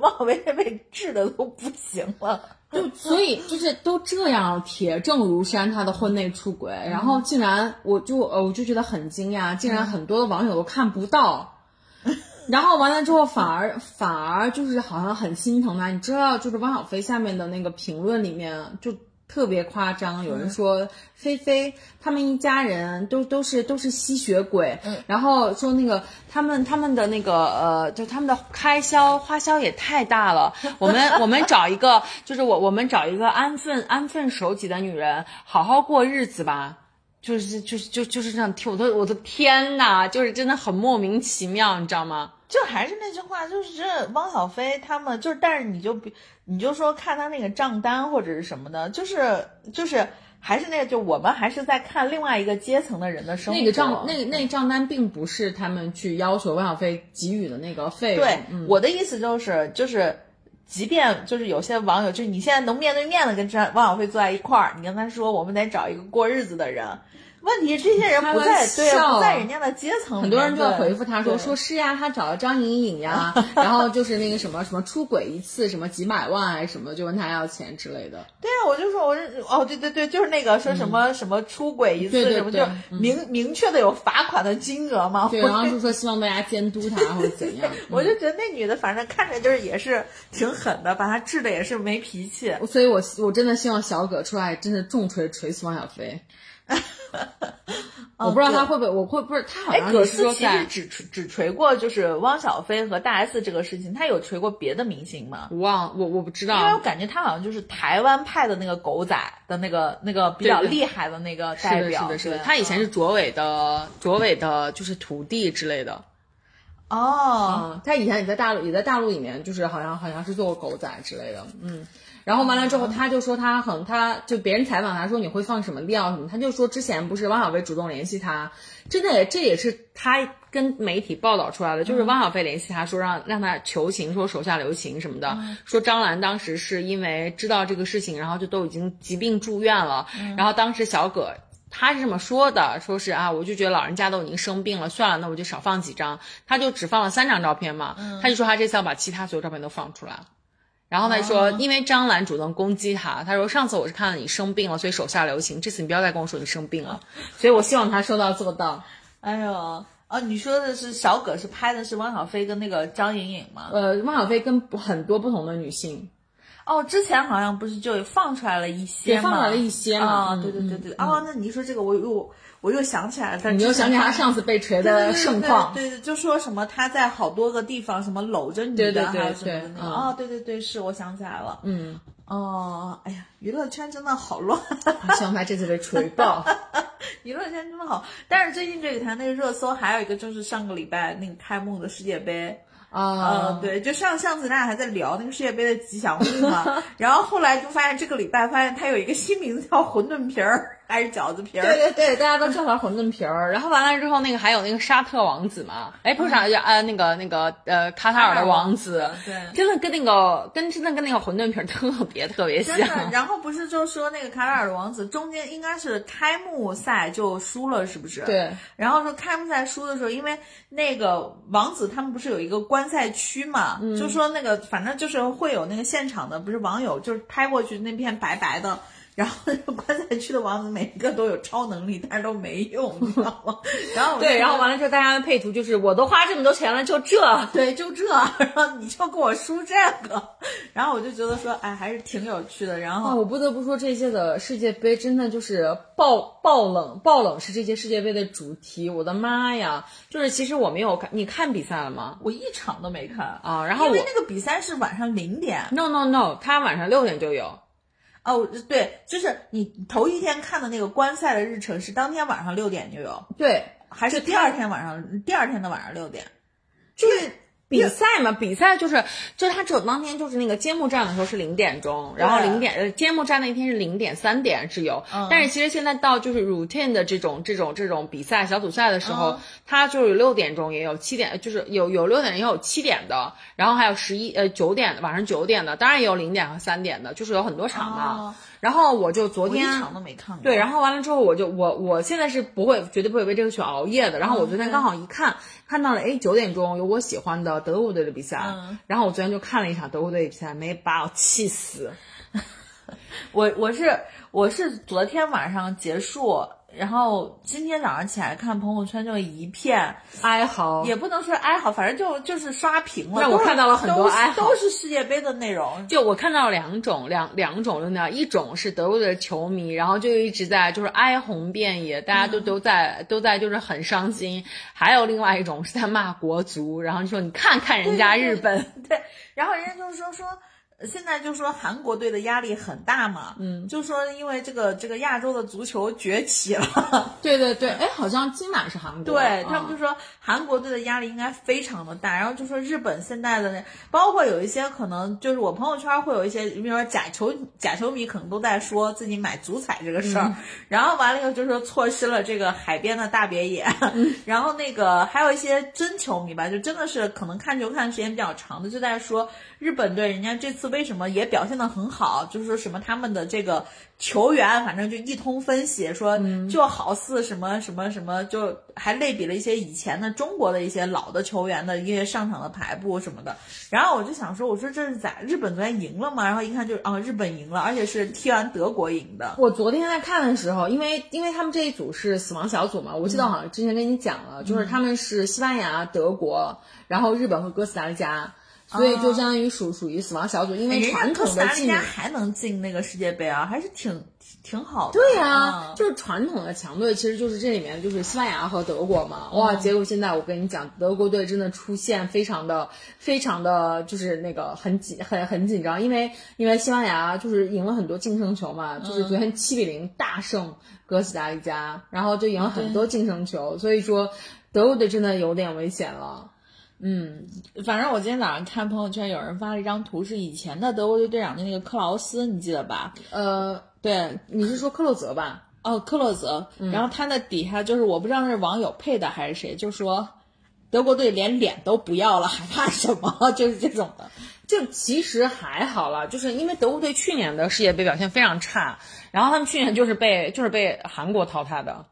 汪小菲被治的都不行了。就所以就是都这样铁证如山，他的婚内出轨，然后竟然我就呃我就觉得很惊讶，竟然很多的网友都看不到。然后完了之后，反而反而就是好像很心疼他。你知道，就是汪小菲下面的那个评论里面就特别夸张，有人说菲菲他们一家人都都是都是吸血鬼，然后说那个他们他们的那个呃，就他们的开销花销也太大了。我们我们找一个，就是我我们找一个安分安分守己的女人，好好过日子吧。就是就是就就是这样听，我的我的天呐，就是真的很莫名其妙，你知道吗？就还是那句话，就是这汪小菲他们就是，但是你就比你就说看他那个账单或者是什么的，就是就是还是那个，就我们还是在看另外一个阶层的人的生活。那个账那那账单并不是他们去要求汪小菲给予的那个费用。对，嗯、我的意思就是就是。即便就是有些网友，就是你现在能面对面的跟张汪小菲坐在一块儿，你跟他说我们得找一个过日子的人，问题这些人不在对不在人家的阶层，很多人就要回复他说说是呀，他找了张颖颖呀，然后就是那个什么什么出轨一次什么几百万还是什么，就问他要钱之类的。对啊，我就说我是哦，对对对，就是那个说什么、什么出轨一次嗯对对什么，对就明、明确的有罚款的金额嘛。对，我然后就说希望大家监督他或者怎样。我就觉得那女的反正看着就是也是挺狠的，把她治的也是没脾气。嗯所以我我真的希望小葛出来真的重锤锤死汪小菲。我不知道他会不会，我会不是他好哎，像葛是说在思琪是只只只锤过就是汪小菲和大 S 这个事情，他有锤过别的明星吗？我忘我我不知道因为我，感觉他好像就是台湾派的那个狗仔的那个那个比较厉害的那个，代表。是的，是的，对他以前是卓伟的卓伟的，就是徒弟之类的。哦，嗯，他以前也在大陆，也在大陆里面，就是好像好像是做过狗仔之类的，嗯。然后完了之后，他就说他很，他就别人采访他说你会放什么料什么，他就说之前不是汪小菲主动联系他，真的这也是他跟媒体报道出来的，就是汪小菲联系他说让让他求情，说手下留情什么的，说张兰当时是因为知道这个事情，然后就都已经疾病住院了，然后当时小葛。他是这么说的，说是啊，我就觉得老人家都已经生病了，算了，那我就少放几张。他就只放了三张照片嘛，他就说他这次要把其他所有照片都放出来。然后他就说，因为张兰主动攻击他，他说上次我是看到你生病了，所以手下留情，这次你不要再跟我说你生病了。所以我希望他说到做到。哎呦，哦，你说的是小葛是拍的是汪小菲跟那个张颖颖吗？呃，汪小菲跟很多不同的女性，哦，之前好像不是就放出来了一些吗？也放出来了一些嘛。啊、嗯对对对对，哦，那你一说这个，我又我又想起来了，你又想起他上次被锤的盛况。对对，就说什么他在好多个地方什么搂着女的，对对对还有什么的那个，对对对，是我想起来了，嗯，哦，哎呀，娱乐圈真的好乱，希望他这次被锤爆。娱乐圈真的好，但是最近这几天那个热搜还有一个就是上个礼拜那个开幕的世界杯。啊、嗯，对，就上上次咱俩还在聊那个世界杯的吉祥物嘛，然后后来就发现这个礼拜发现它有一个新名字叫馄饨皮儿还是饺子皮儿，对对对，大家都叫它馄饨皮儿。然后完了之后，那个还有那个沙特王子嘛，哎，不是沙特，呃，那个那个呃，卡塔尔的王子，对真的跟那个跟真的跟那个馄饨皮儿特别特别像真。的。然后不是就说那个卡塔尔的王子中间应该是开幕赛就输了，是不是？。对，然后说开幕赛输的时候，因为那个王子他们不是有一个观赛区嘛，嗯就说那个反正就是会有那个现场的，不是网友就是拍过去那片白白的。然后那个观赛区的王子每一个都有超能力，但是都没用，你知道吗？然后对，然后完了之后，大家的配图就是我都花这么多钱了，就这。对，就这，然后你就给我输这个，然后我就觉得说，哎，还是挺有趣的。然啊，后我不得不说，这届的世界杯真的就是爆爆冷，爆冷是这届世界杯的主题。我的妈呀！就是其实我没有看，你看比赛了吗？我一场都没看啊，然后我因为那个比赛是晚上零点。no no no，他晚上六点就有。哦，对，就是你头一天看的那个观赛的日程是当天晚上六点就有，对，还是第二天晚上？第二天的晚上六点？就是比赛嘛，比赛就是就是他只有当天就是那个揭幕战的时候是零点钟，然后零点呃揭幕战那天是零点三点是有，但是其实现在到就是 routine 的这种这种这种比赛小组赛的时候，它就是六点钟也有七点，就是有有六点也有七点的，然后还有十一呃九点晚上九点的，当然也有零点和三点的，就是有很多场嘛。然后我就昨天一场都没看过。对，然后完了之后我就我我现在是不会绝对不会为这个去熬夜的。然后我昨天刚好一看看到了，哎，九点钟有我喜欢的德国队的比赛，然后我昨天就看了一场德国队比赛，没把我气死。我我是我是昨天晚上结束。然后今天早上起来看朋友圈，就一片哀嚎，也不能说哀嚎，反正就就是刷屏了。那我看到了很多哀嚎，都是世界杯的内容。就我看到了两种两两种论调，一种是德国的球迷，然后就一直在就是哀鸿遍野，大家都都在都在就是很伤心；还有另外一种是在骂国足，然后就说你看看人家日本，对，然后人家就是说说。现在就说韩国队的压力很大嘛，嗯，就说因为这个这个亚洲的足球崛起了，对对对，哎，好像今晚是韩国，对他们就说韩国队的压力应该非常的大，然后就说日本现在的那，包括有一些可能就是我朋友圈会有一些，比如说假球假球迷可能都在说自己买足彩这个事儿，然后完了以后就说错失了这个海边的大别野，然后那个还有一些真球迷吧，就真的是可能看球看的时间比较长的，就在说日本队人家这次。为什么也表现的很好？就是说什么他们的这个球员，反正就一通分析，说就好似什么什么什么，就还类比了一些以前的中国的一些老的球员的一些上场的排布什么的。然后我就想说，我说这是咋？日本昨天赢了吗？然后一看就啊，日本赢了，而且是踢完德国赢的。我昨天在看的时候，因为因为他们这一组是死亡小组嘛，我记得好像之前跟你讲了，就是他们是西班牙、德国，然后日本和哥斯达黎加。所以就相当于属属于死亡小组，因为传统的进还能进那个世界杯啊，还是挺挺好的。对呀，就是传统的强队，其实就是这里面就是西班牙和德国嘛。哇，结果现在我跟你讲，德国队真的出现非常的非常的就是那个很紧很很紧张，因为因为西班牙就是赢了很多净胜球嘛，就是昨天七比零大胜哥斯达黎加，然后就赢了很多净胜球，所以说德国队真的有点危险了。嗯，反正我今天早上看朋友圈，有人发了一张图，是以前的德国队队长的那个克劳斯，你记得吧？呃，对，你是说克洛泽吧？哦，克洛泽。然后他那底下就是我不知道是网友配的还是谁，就说德国队连脸都不要了，还怕什么？就是这种的。就其实还好了，就是因为德国队去年的世界杯表现非常差，然后他们去年就是被就是被韩国淘汰的。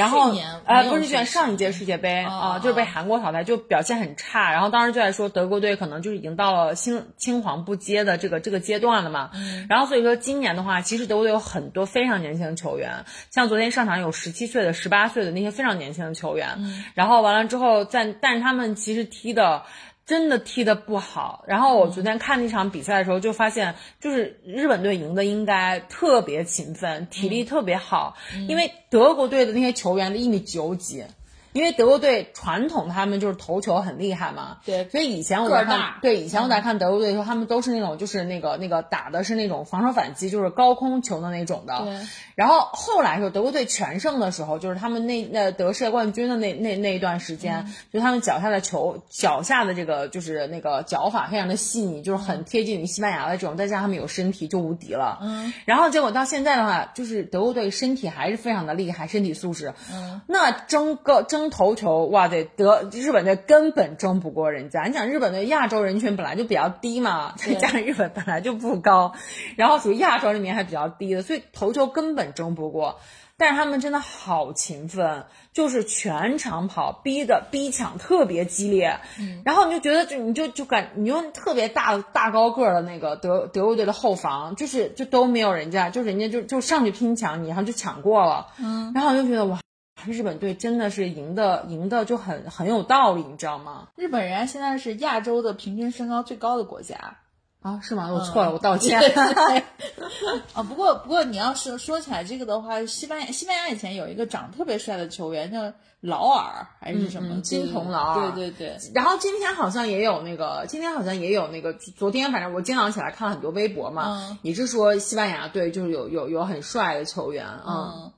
然后，呃，不是去年上一届世界杯啊，就是被韩国淘汰，就表现很差。然后当时就在说德国队可能就是已经到了青青黄不接的这个这个阶段了嘛。然后所以说今年的话，其实德国队有很多非常年轻的球员，像昨天上场有十七岁的、十八岁的那些非常年轻的球员。然后完了之后，在但是他们其实踢的。真的踢得不好，然后我昨天看那场比赛的时候，就发现就是日本队赢的应该特别勤奋，体力特别好，因为德国队的那些球员都一米九几。因为德国队传统他们就是投球很厉害嘛，对，所以以前我在看，对，以前我在看德国队的时候，他们都是那种就是那个那个打的是那种防守反击，就是高空球的那种的。对。然后后来时候德国队全胜的时候，就是他们那那得世界冠军的那那那一段时间，就他们脚下的球脚下的这个就是那个脚法非常的细腻，就是很贴近于西班牙的这种，再加上他们有身体就无敌了。嗯。然后结果到现在的话，就是德国队身体还是非常的厉害，身体素质。嗯。那争个争。投球哇，对，德日本队根本争不过人家。你想，日本队亚洲人群本来就比较低嘛，再加上日本本来就不高，然后属于亚洲里面还比较低的，所以头球根本争不过。但是他们真的好勤奋，就是全场跑，逼的逼抢特别激烈。然后你就觉得，就你就就感，你用特别大大高个的那个德德国队的后防，就是就都没有人家，就人家就就上去拼抢，你然后就抢过了。嗯，然后我就觉得哇。日本队真的是赢的，赢的就很很有道理，你知道吗？日本人现在是亚洲的平均身高最高的国家啊？是吗？我错了，我道歉。啊，不过不过你要是说起来这个的话，西班牙西班牙以前有一个长得特别帅的球员叫劳尔还是什么金童劳尔？对对对。然后今天好像也有那个，今天好像也有那个，昨天反正我今早上起来看了很多微博嘛，也是说西班牙队就是有有有很帅的球员嗯。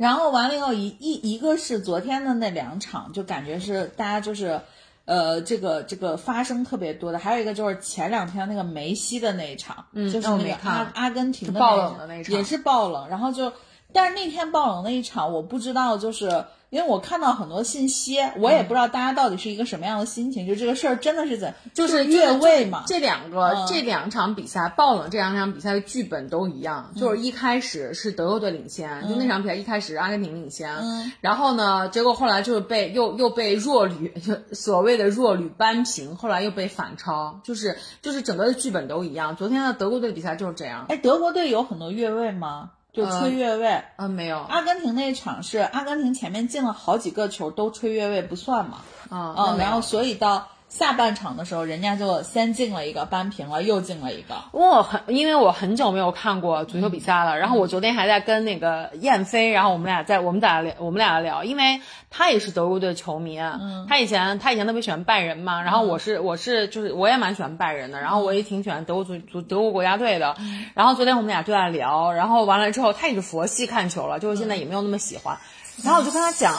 然后完了以后，一一一个是昨天的那两场，就感觉是大家就是，呃，这个这个发生特别多的，还有一个就是前两天那个梅西的那一场，嗯就是那个阿阿根廷的爆那冷的那一场也是爆冷，然后就，但是那天爆冷那一场，我不知道，就是因为我看到很多信息，我也不知道大家到底是一个什么样的心情，就这个事儿真的是在就是越位嘛，这两个、嗯。这两场比赛爆冷，这两场比赛的剧本都一样，嗯。就是一开始是德国队领先，就那场比赛一开始阿根廷领先，嗯。然后呢，结果后来就是被又又被弱旅 就所谓的弱旅扳平，后来又被反超，就是就是整个的剧本都一样。昨天的德国队比赛就是这样，哎，德国队有很多越位吗？就吹越位。啊、没有，阿根廷那一场是阿根廷前面进了好几个球都吹越位不算嘛，嗯，然后所以到下半场的时候，人家就先进了一个扳平了，又进了一个。我很，因为我很久没有看过足球比赛了，然后我昨天还在跟那个燕飞，然后我们俩在我们俩聊，我们俩聊，因为他也是德国队球迷，嗯，他以前他以前特别喜欢拜仁嘛，然后我是我是就是我也蛮喜欢拜仁的，然后我也挺喜欢德国足足德国国家队的，然后昨天我们俩就在聊，然后完了之后他也是佛系看球了，就是现在也没有那么喜欢，然后我就跟他讲。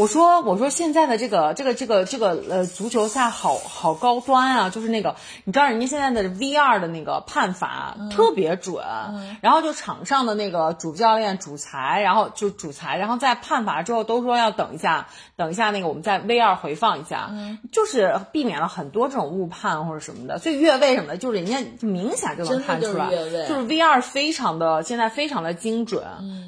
我说我说现在的这个这个这个这个呃足球赛好好高端啊，就是那个你知道人家现在的 VR 的那个判罚特别准，然后就场上的那个主教练主裁，然后就主裁，然后在判罚之后都说要等一下，等一下那个我们再 VR 回放一下，就是避免了很多这种误判或者什么的，所以越位什么的，就是人家就明显就能看出来，就是 VR 非常的现在非常的精准，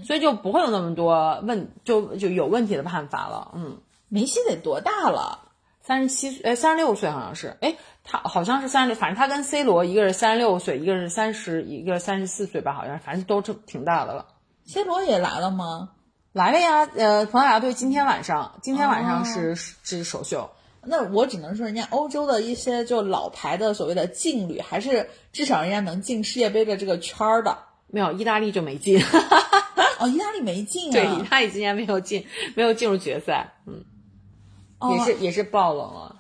所以就不会有那么多问就就有问题的判罚了。嗯，梅西得多大了？三十七岁，哎，三十六岁好像是，哎，他好像是三十六，反正他跟 C 罗一个是三十六岁，一个是三十，一个三十四岁吧，好像反正都挺挺大的了。C 罗也来了吗？来了呀，呃，葡萄牙队今天晚上，今天晚上是、是首秀。那我只能说，人家欧洲的一些就老牌的所谓的劲旅，还是至少人家能进世界杯的这个圈儿的。没有，意大利就没进，哦，意大利没进啊。对，意大利今年没有进，没有进入决赛，嗯，哦也是也是爆冷了。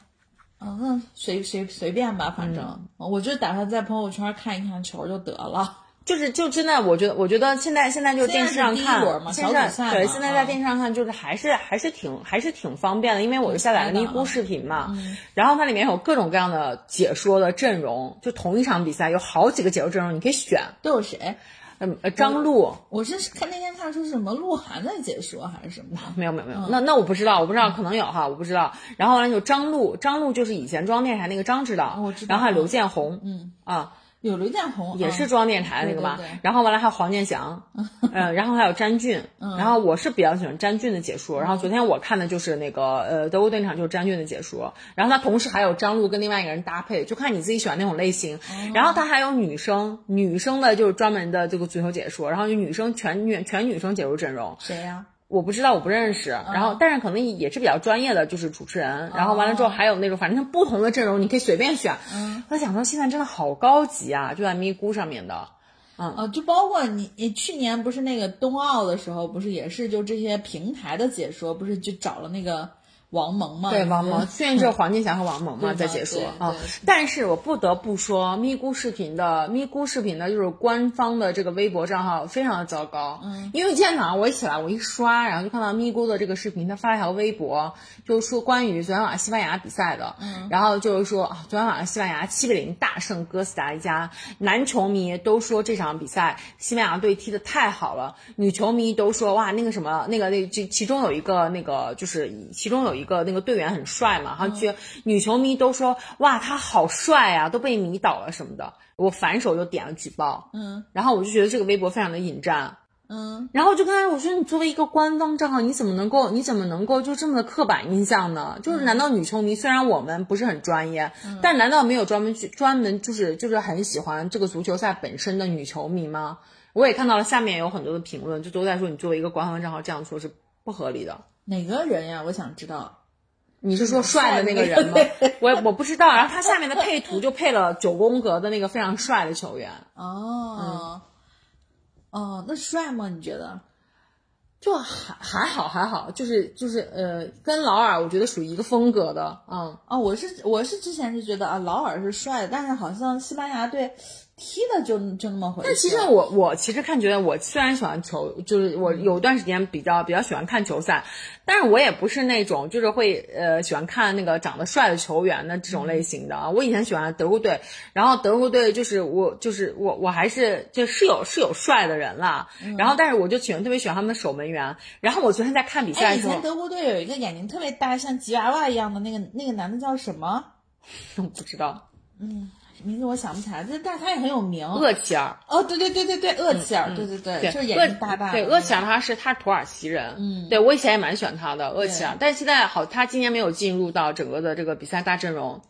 嗯，那随随随便吧，反正、我就打算在朋友圈看一看球就得了。就是就真的，我觉得我觉得现在现在就电视上看，现在对，现在在嗯电视上看，就是还是还是挺还是挺方便的，因为我就下载了咪咕视频嘛，嗯然后它里面有各种各样的解说的阵容，就同一场比赛有好几个解说阵容，你可以选。都有谁？嗯，呃张璐我是看那天看说是什么鹿晗的解说还是什么？没有没有嗯没有，那那我不知道，我不知道，可能有哈，我不知道。然后完了有张璐，张璐就是以前中央电视台那个张指导，哦我知道然后还有刘建宏，嗯啊，有刘建宏也是嗯中央电视台的那个吧。对对对然后完了还有黄健翔，嗯，然后还有詹俊，嗯然后我是比较喜欢詹俊的解说。然后昨天我看的就是那个呃德国队那场就是詹俊的解说，然后他同时还有张璐跟另外一个人搭配，就看你自己喜欢那种类型。哦然后他还有女生，女生的就是专门的这个足球解说，然后就女生全女全女生解说阵容。谁呀、我不知道，我不认识。然后，但是可能也是比较专业的，就是主持人。然后完了之后，还有那种反正不同的阵容，你可以随便选。嗯，我想说，现在真的好高级啊，就在咪咕上面的。呃，就包括你，你去年不是那个冬奥的时候，不是也是就这些平台的解说，不是就找了那个王蒙嘛？对，王蒙，去年就是黄健翔和王蒙嘛，在解说啊。但是我不得不说，咪咕视频的咪咕视频的就是官方的这个微博账号非常的糟糕。嗯，因为今天早上我一起来，我一刷，然后就看到咪咕的这个视频，他发了一条微博，就是说关于昨天晚上西班牙比赛的。嗯，然后就是说啊，昨天晚上西班牙七比零大胜哥斯达黎加，男球迷都说这场比赛西班牙队踢得太好了，女球迷都说哇那个什么那个那这其中有一个那个就是其中有一个那个队员很帅嘛，然后去女球迷都说哇他好帅啊，都被迷倒了什么的。我反手就点了举报，嗯然后我就觉得这个微博非常的引战，嗯，然后就跟他我说，你作为一个官方账号，你怎么能够你怎么能够就这么的刻板印象呢？就是难道女球迷虽然我们不是很专业，但难道没有专门去专门就是就是很喜欢这个足球赛本身的女球迷吗？我也看到了下面有很多的评论，就都在说你作为一个官方账号这样做是不合理的。哪个人呀？我想知道。你是说帅的那个人吗？我我不知道。然后他 下面的配图就配了九宫格的那个非常帅的球员。哦，哦，那帅吗？你觉得？就还还好还好，就是就是呃，跟劳尔我觉得属于一个风格的，嗯，哦，我是我是之前是觉得啊，劳尔是帅的，但是好像西班牙队踢的就就那么回事。但其实我我其实看觉得，我虽然喜欢球，就是我有段时间比较比较喜欢看球赛，但是我也不是那种就是会呃喜欢看那个长得帅的球员的这种类型的啊。我以前喜欢德国队，然后德国队就是我就是我我还是就是有是有帅的人啦，然后但是我就喜欢特别喜欢他们的守门员。然后我昨天在看比赛哎，的时候以前，德国队有一个眼睛特别大，像吉娃娃一样的那个那个男的叫什么？我不知道名字我想不起来，但但是他也很有名。厄齐尔。哦，对对对对对，厄齐尔，对对对，就是眼睛大大。对，厄齐尔他是他是土耳其人，嗯对我以前也蛮喜欢他的厄齐尔，但是现在好，他今年没有进入到整个的这个比赛大阵容。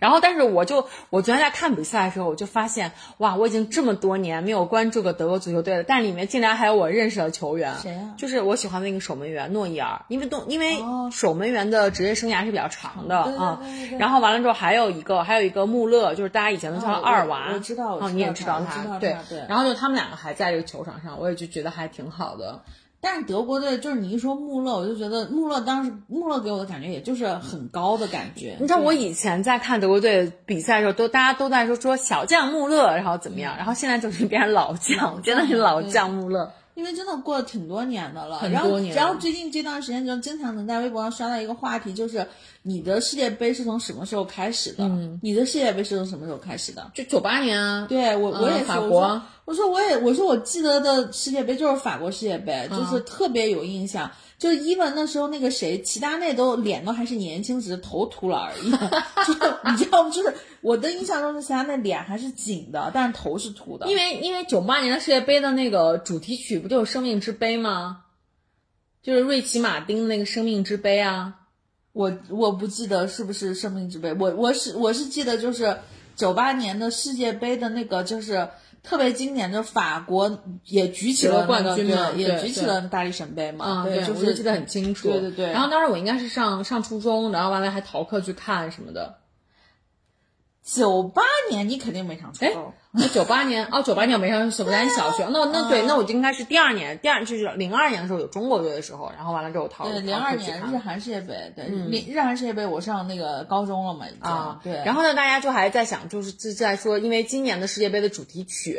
然后，但是我就我昨天在看比赛的时候，我就发现，哇，我已经这么多年没有关注过德国足球队了，但里面竟然还有我认识的球员，谁啊？就是我喜欢的那个守门员诺伊尔，因为东因为哦。守门员的职业生涯是比较长的啊然后完了之后还有一个还有一个穆勒，就是大家以前都叫他哦阿尔娃，我我知道哦，知你也知道他，对他对。然后就他们两个还在这个球场上，我也就觉得还挺好的。但是德国队就是你一说穆勒，我就觉得穆勒当时穆勒给我的感觉也就是很高的感觉。你知道我以前在看德国队比赛的时候，都大家都在说说小将穆勒，然后怎么样，然后现在就是变成老将，真的是老将穆勒。因为真的过了挺多年的了，然后然后最近这段时间就经常能在微博上刷到一个话题，就是你的世界杯是从什么时候开始的？嗯你的世界杯是从什么时候开始的？就九八年啊，对我，我也是，法国我说，我也，我说我记得的世界杯就是法国世界杯，嗯就是特别有印象。就是伊文那时候那个谁，齐达内都脸都还是年轻，只是头秃了而已。就是你知道吗？就是我的印象中是齐达内脸还是紧的，但是头是秃的。因为因为九八年的世界杯的那个主题曲不就是《生命之杯》吗？就是瑞奇马丁那个《生命之杯》啊。我我不记得是不是生命之杯，我我是我是记得就是九八年的世界杯的那个就是特别经典，就法国也举起了、冠军嘛，也举起了大力神杯嘛，啊，对，就是记得很清楚。对对对然后当时我应该是上上初中，然后完了还逃课去看什么的。九八年你肯定没上初哎中，九八年哦，九八年我没上九八年小学，那那对，那我就应该是第二年，第二就是零二年的时候有中国队的时候，然后完了之后逃对，零逃二年日韩世界杯，对，日日韩世界杯我上那个高中了嘛，已经，啊，对，然后呢，大家就还在想，就是就在说，因为今年的世界杯的主题曲，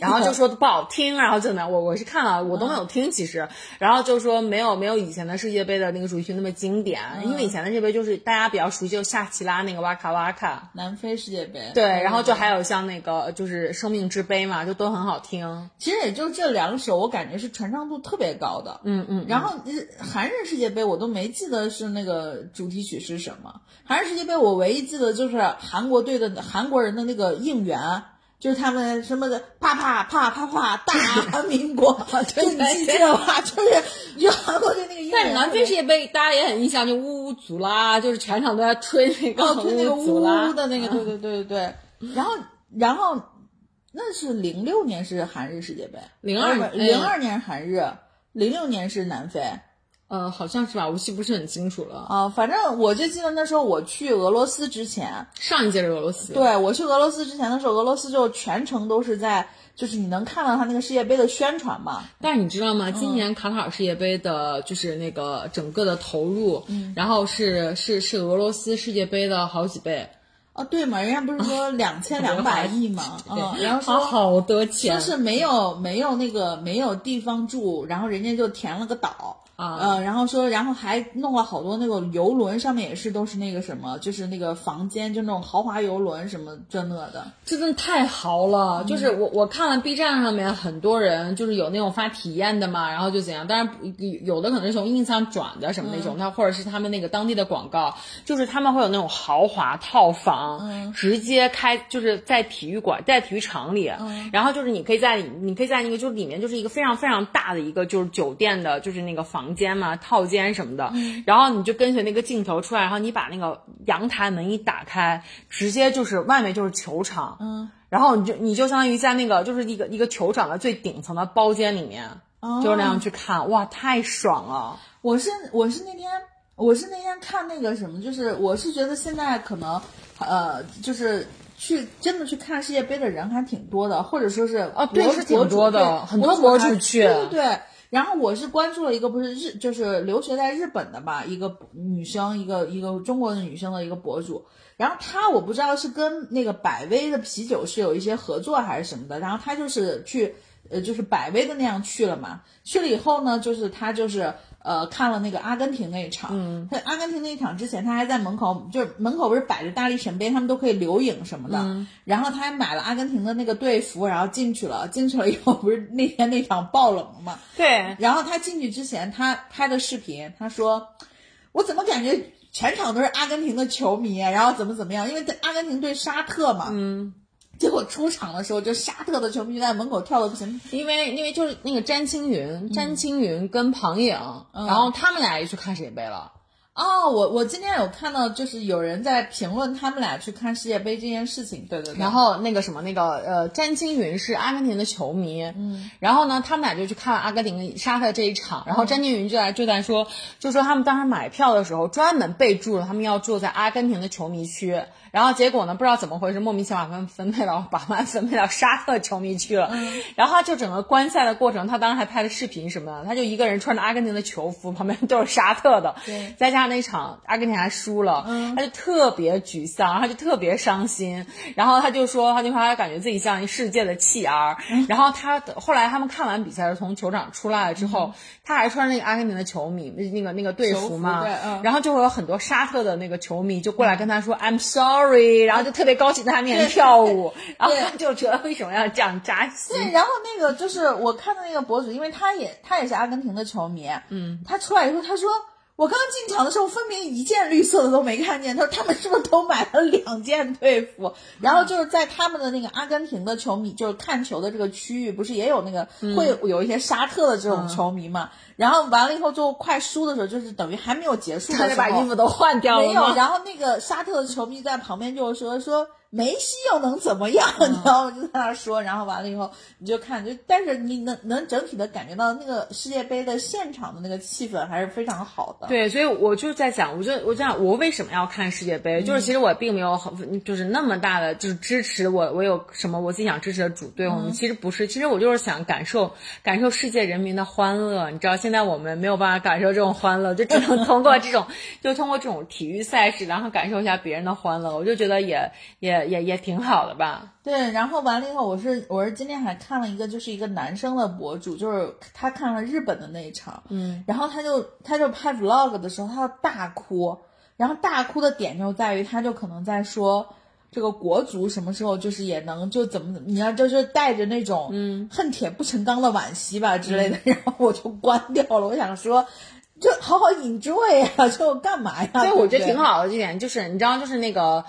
然后就说不好听，然后就那我我是看了，我都没有听其实，然后就说没有没有以前的世界杯的那个主题曲那么经典，因为以前的世界杯就是大家比较熟悉，就夏奇拉那个哇卡哇卡，南非世界杯，对，然后就还有像那个就是生命之杯嘛，就都很好听，其实也就这两首，我感觉是传唱度特别高的。嗯嗯，然后日韩日世界杯我都没记得是那个主题曲是什么。韩日世界杯我唯一记得就是韩国队的韩国人的那个应援，就是他们什么的啪啪啪啪啪大民国，就你记这个吧，就是就韩国队那个应援。但是南非世界杯大家也很印象，就呜呜祖拉，就是全场都在吹那个哦，对那个呜呜的那个，对对对对对。然后然后那是零六年是韩日世界杯，02零二年韩日，零六年是南非。呃，好像是吧，我记不是很清楚了。啊，反正我就记得那时候我去俄罗斯之前，上一届是俄罗斯，对我去俄罗斯之前的时候，俄罗斯就全程都是在，就是你能看到他那个世界杯的宣传嘛。但是你知道吗？嗯今年卡塔尔世界杯的，就是那个整个的投入，嗯然后是是是俄罗斯世界杯的好几倍，哦，对嘛，人家不是说两千两百亿嘛，嗯，然后说花好多钱就是没有没有那个没有地方住，然后人家就填了个岛。啊呃，然后说，然后还弄了好多那个游轮，上面也是都是那个什么，就是那个房间，就那种豪华游轮什么这那的。这真的太豪了！嗯就是我我看了 B 站上面很多人就是有那种发体验的嘛，然后就怎样，当然不有的可能是从 ins 上转的什么那嗯种，那、或者是他们那个当地的广告，就是他们会有那种豪华套房，嗯直接开就是在体育馆在体育场里，嗯然后就是你可以在你可以在那个就是里面就是一个非常非常大的一个就是酒店的就是那个房间嘛套间什么的，嗯然后你就跟随那个镜头出来，然后你把那个阳台门一打开，直接就是外面就是球场，嗯，然后你就你就相当于在那个就是一个一个球场的最顶层的包间里面，哦就是那样去看，哇，太爽了！我是我是那天我是那天看那个什么，就是我是觉得现在可能呃就是。去真的去看世界杯的人还挺多的，或者说是啊对是挺多的很多博主去对对对。然后我是关注了一个不是日，就是留学在日本的吧，一个女生，一个一个中国的女生的一个博主，然后她我不知道是跟那个百威的啤酒是有一些合作还是什么的，然后她就是去呃就是百威的那样去了嘛，去了以后呢，就是她就是呃看了那个阿根廷那一场，嗯，他阿根廷那一场之前他还在门口，就是门口不是摆着大力神杯，他们都可以留影什么的，然后他还买了阿根廷的那个队服，然后进去了，进去了以后不是那天那场爆冷了嘛，对，然后他进去之前他拍的视频，他说我怎么感觉。全场都是阿根廷的球迷，然后怎么怎么样？因为阿根廷对沙特嘛，嗯，结果出场的时候，就沙特的球迷在门口跳的不行。因为因为就是那个詹青云，詹青云跟庞颖，然后他们俩也去看世界杯了。哦，我我今天有看到，就是有人在评论他们俩去看世界杯这件事情。对对对。然后那个什么，那个呃，詹青云是阿根廷的球迷，嗯，然后呢，他们俩就去看了阿根廷沙特这一场，然后詹青云就在就在说，就说他们当时买票的时候专门备注了他们要坐在阿根廷的球迷区。然后结果呢？不知道怎么回事，莫名其妙分分配到把曼分配到沙特球迷去了。然后他就整个观赛的过程，他当时还拍了视频什么的。他就一个人穿着阿根廷的球服，旁边都是沙特的。对，再加上那场阿根廷还输了，他就特别沮丧，他就特别伤心。然后他就说，他就说他感觉自己像一世界的弃儿。然后他后来他们看完比赛从球场出来了之后，他还穿那个阿根廷的球迷那个那个队服嘛。对，然后就会有很多沙特的那个球迷就过来跟他说：“I'm sorry。” sorry，然后就特别高兴在他面前跳舞，然后他就觉得为什么要这样扎心？对，然后那个就是我看的那个博主，因为他也他也是阿根廷的球迷，嗯，他出来以后他说。我刚进场的时候，分明一件绿色的都没看见。他说他们是不是都买了两件队服？然后就是在他们的那个阿根廷的球迷，就是看球的这个区域，不是也有那个会有一些沙特的这种球迷嘛？然后完了以后，就快输的时候，就是等于还没有结束的时候，把衣服都换掉了。没有，然后那个沙特的球迷在旁边就说说。梅西又能怎么样？你知道吗？就在那说，然后完了以后，你就看，就但是你能能整体的感觉到那个世界杯的现场的那个气氛还是非常好的。对，所以我就在想，我就我想我为什么要看世界杯，就是其实我并没有很就是那么大的就是支持我我有什么我自己想支持的主队，我们其实不是，其实我就是想感受感受世界人民的欢乐。你知道，现在我们没有办法感受这种欢乐，就只能通过这种 就通过这种体育赛事，然后感受一下别人的欢乐。我就觉得也也。也也挺好的吧？对，然后完了以后，我是我是今天还看了一个，就是一个男生的博主，就是他看了日本的那一场，嗯，然后他就他就拍 vlog 的时候，他大哭，然后大哭的点就在于，他就可能在说这个国足什么时候就是也能就怎么怎么，你要就是带着那种嗯。恨铁不成钢的惋惜吧之类的，然后我就关掉了，我想说。就好好 enjoy 呀，就干嘛呀？所以我觉得挺好的这点，就是你知道，就是那个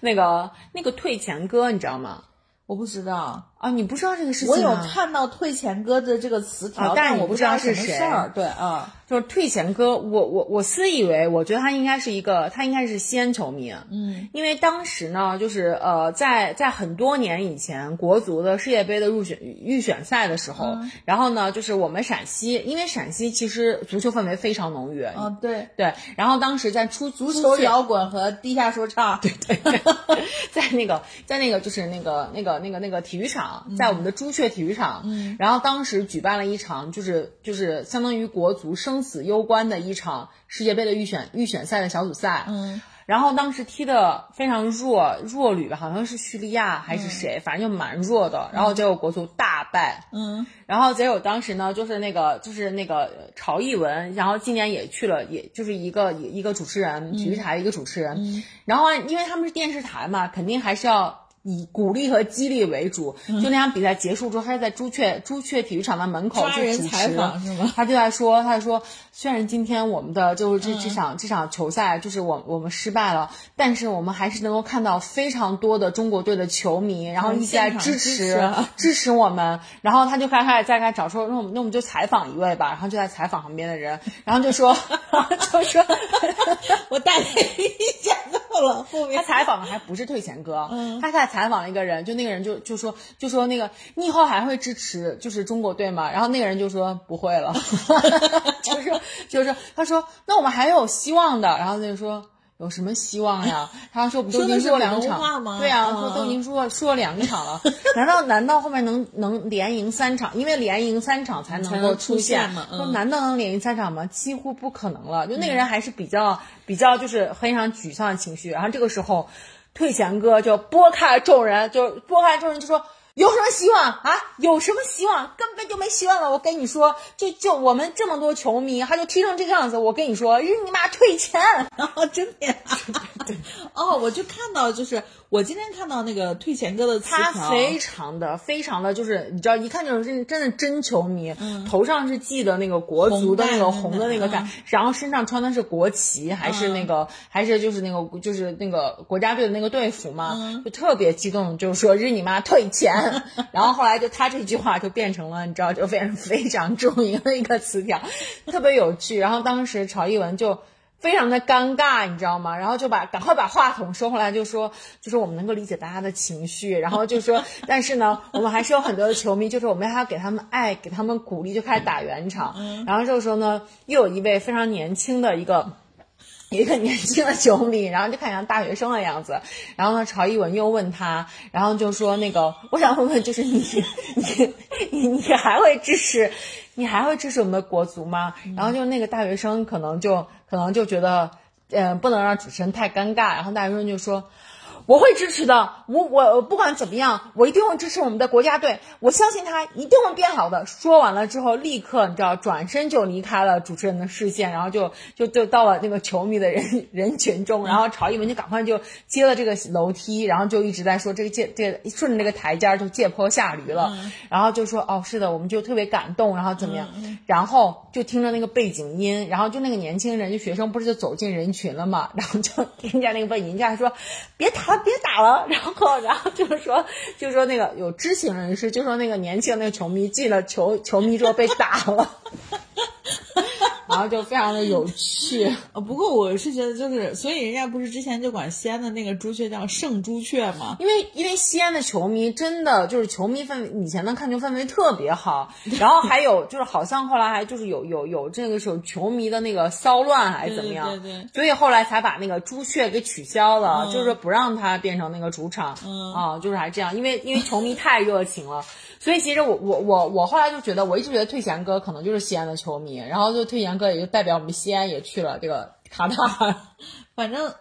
那个那个退钱哥，你知道吗？我不知道啊，你不知道这个事情？我有看到退钱哥的这个词条，但我不知道是谁。对啊。就是退钱哥，我我我私以为，我觉得他应该是一个，他应该是西安球迷，嗯，因为当时呢，就是呃，在在很多年以前，国足的世界杯的入选预选赛的时候，然后呢，就是我们陕西，因为陕西其实足球氛围非常浓郁，嗯，对对，然后当时在出足球摇滚和地下说唱，对对，在那个在那个就是那个那个那个那个体育场，在我们的朱雀体育场，嗯，然后当时举办了一场，就是就是相当于国足生。死攸关的一场世界杯的预选预选赛的小组赛，嗯，然后当时踢的非常弱弱旅吧，好像是叙利亚还是谁，反正就蛮弱的。然后结果国足大败，嗯，然后结果当时呢，就是那个就是那个曹艺文，然后今年也去了，也就是一个一个主持人，体育台的一个主持人。然后因为他们是电视台嘛，肯定还是要。以鼓励和激励为主，就那场比赛结束之后，他是在朱雀朱雀体育场的门口去主持，他就在说，他就说，虽然今天我们的就是这这场这场球赛就是我我们失败了，但是我们还是能够看到非常多的中国队的球迷，然后一起来支持支持我们，然后他就开开始在开始找说，那我们那我们就采访一位吧，然后就在采访旁边的人，然后就说 就说，我大概理解到了，后面他采访的还不是退钱哥，他在。采访了一个人，就那个人就就说就说那个你以后还会支持就是中国队吗？然后那个人就说不会了，就是就是他说那我们还有希望的。然后他就说有什么希望呀？他说不都已经说的是说两场吗对呀、嗯说都已经说说两场了，难道难道后面能能连赢三场？因为连赢三场才能够出现现嘛嗯说难道能连赢三场吗？几乎不可能了。就那个人还是比较比较就是非常沮丧的情绪，然后这个时候退贤哥就拨开众人，就拨开众人就说。有什么希望啊？有什么希望？根本就没希望了！我跟你说，就就我们这么多球迷，他就踢成这个样子。我跟你说，日你妈退钱！然后，真的 哦，我就看到，就是我今天看到那个退钱哥的词他，非常的非常的就是你知道，一看就是真真的真球迷，头上是系的那个国足的那个红的那个带，嗯然后身上穿的是国旗，还是那个、还是就是那个就是那个国家队的那个队服嘛，就特别激动，就是说日你妈退钱。然后后来就他这句话就变成了你知道就变成非常著名的一个词条，特别有趣。然后当时曹一文就。非常的尴尬，你知道吗？然后就把赶快把话筒收回来，就说就说我们能够理解大家的情绪，然后就说，但是呢，我们还是有很多的球迷，就是我们还要给他们爱，给他们鼓励，就开始打圆场。然后这个时候呢，又有一位非常年轻的一个。一个年轻的球迷，然后就看起来大学生的样子。然后呢，曹一文又问他，然后就说：“那个，我想问问，就是你，你，你，你还会支持，你还会支持我们的国足吗？”然后就那个大学生可能就可能就觉得，呃，不能让主持人太尴尬。然后大学生就说。我会支持的，我我不管怎么样，我一定会支持我们的国家队，我相信他一定会变好的。说完了之后，立刻你知道，转身就离开了主持人的视线，然后就就就到了那个球迷的人人群中，然后曹一文就赶快就接了这个楼梯，然后就一直在说这个借这个顺着这个台阶儿就借坡下驴了，然后就说哦是的，我们就特别感动，然后怎么样，然后就听着那个背景音，然后就那个年轻人就学生不是就走进人群了嘛，然后就听见那个背景音就还说别打别打了，然后然后就是说就说那个有知情人士就说那个年轻的那个球迷进了球球迷之后被打了。然后就非常的有趣，呃，不过我是觉得就是，所以人家不是之前就管西安的那个朱雀叫圣朱雀吗？因为因为西安的球迷真的就是球迷氛围，以前的看球氛围特别好，然后还有就是好像后来还就是有有有这个时候球迷的那个骚乱还是怎么样，对对对所以后来才把那个朱雀给取消了，就是不让它变成那个主场，嗯啊，就是还这样，因为因为球迷太热情了。所以其实我我我我后来就觉得，我一直觉得退贤哥可能就是西安的球迷，然后就退贤哥也就代表我们西安也去了这个卡塔尔 反正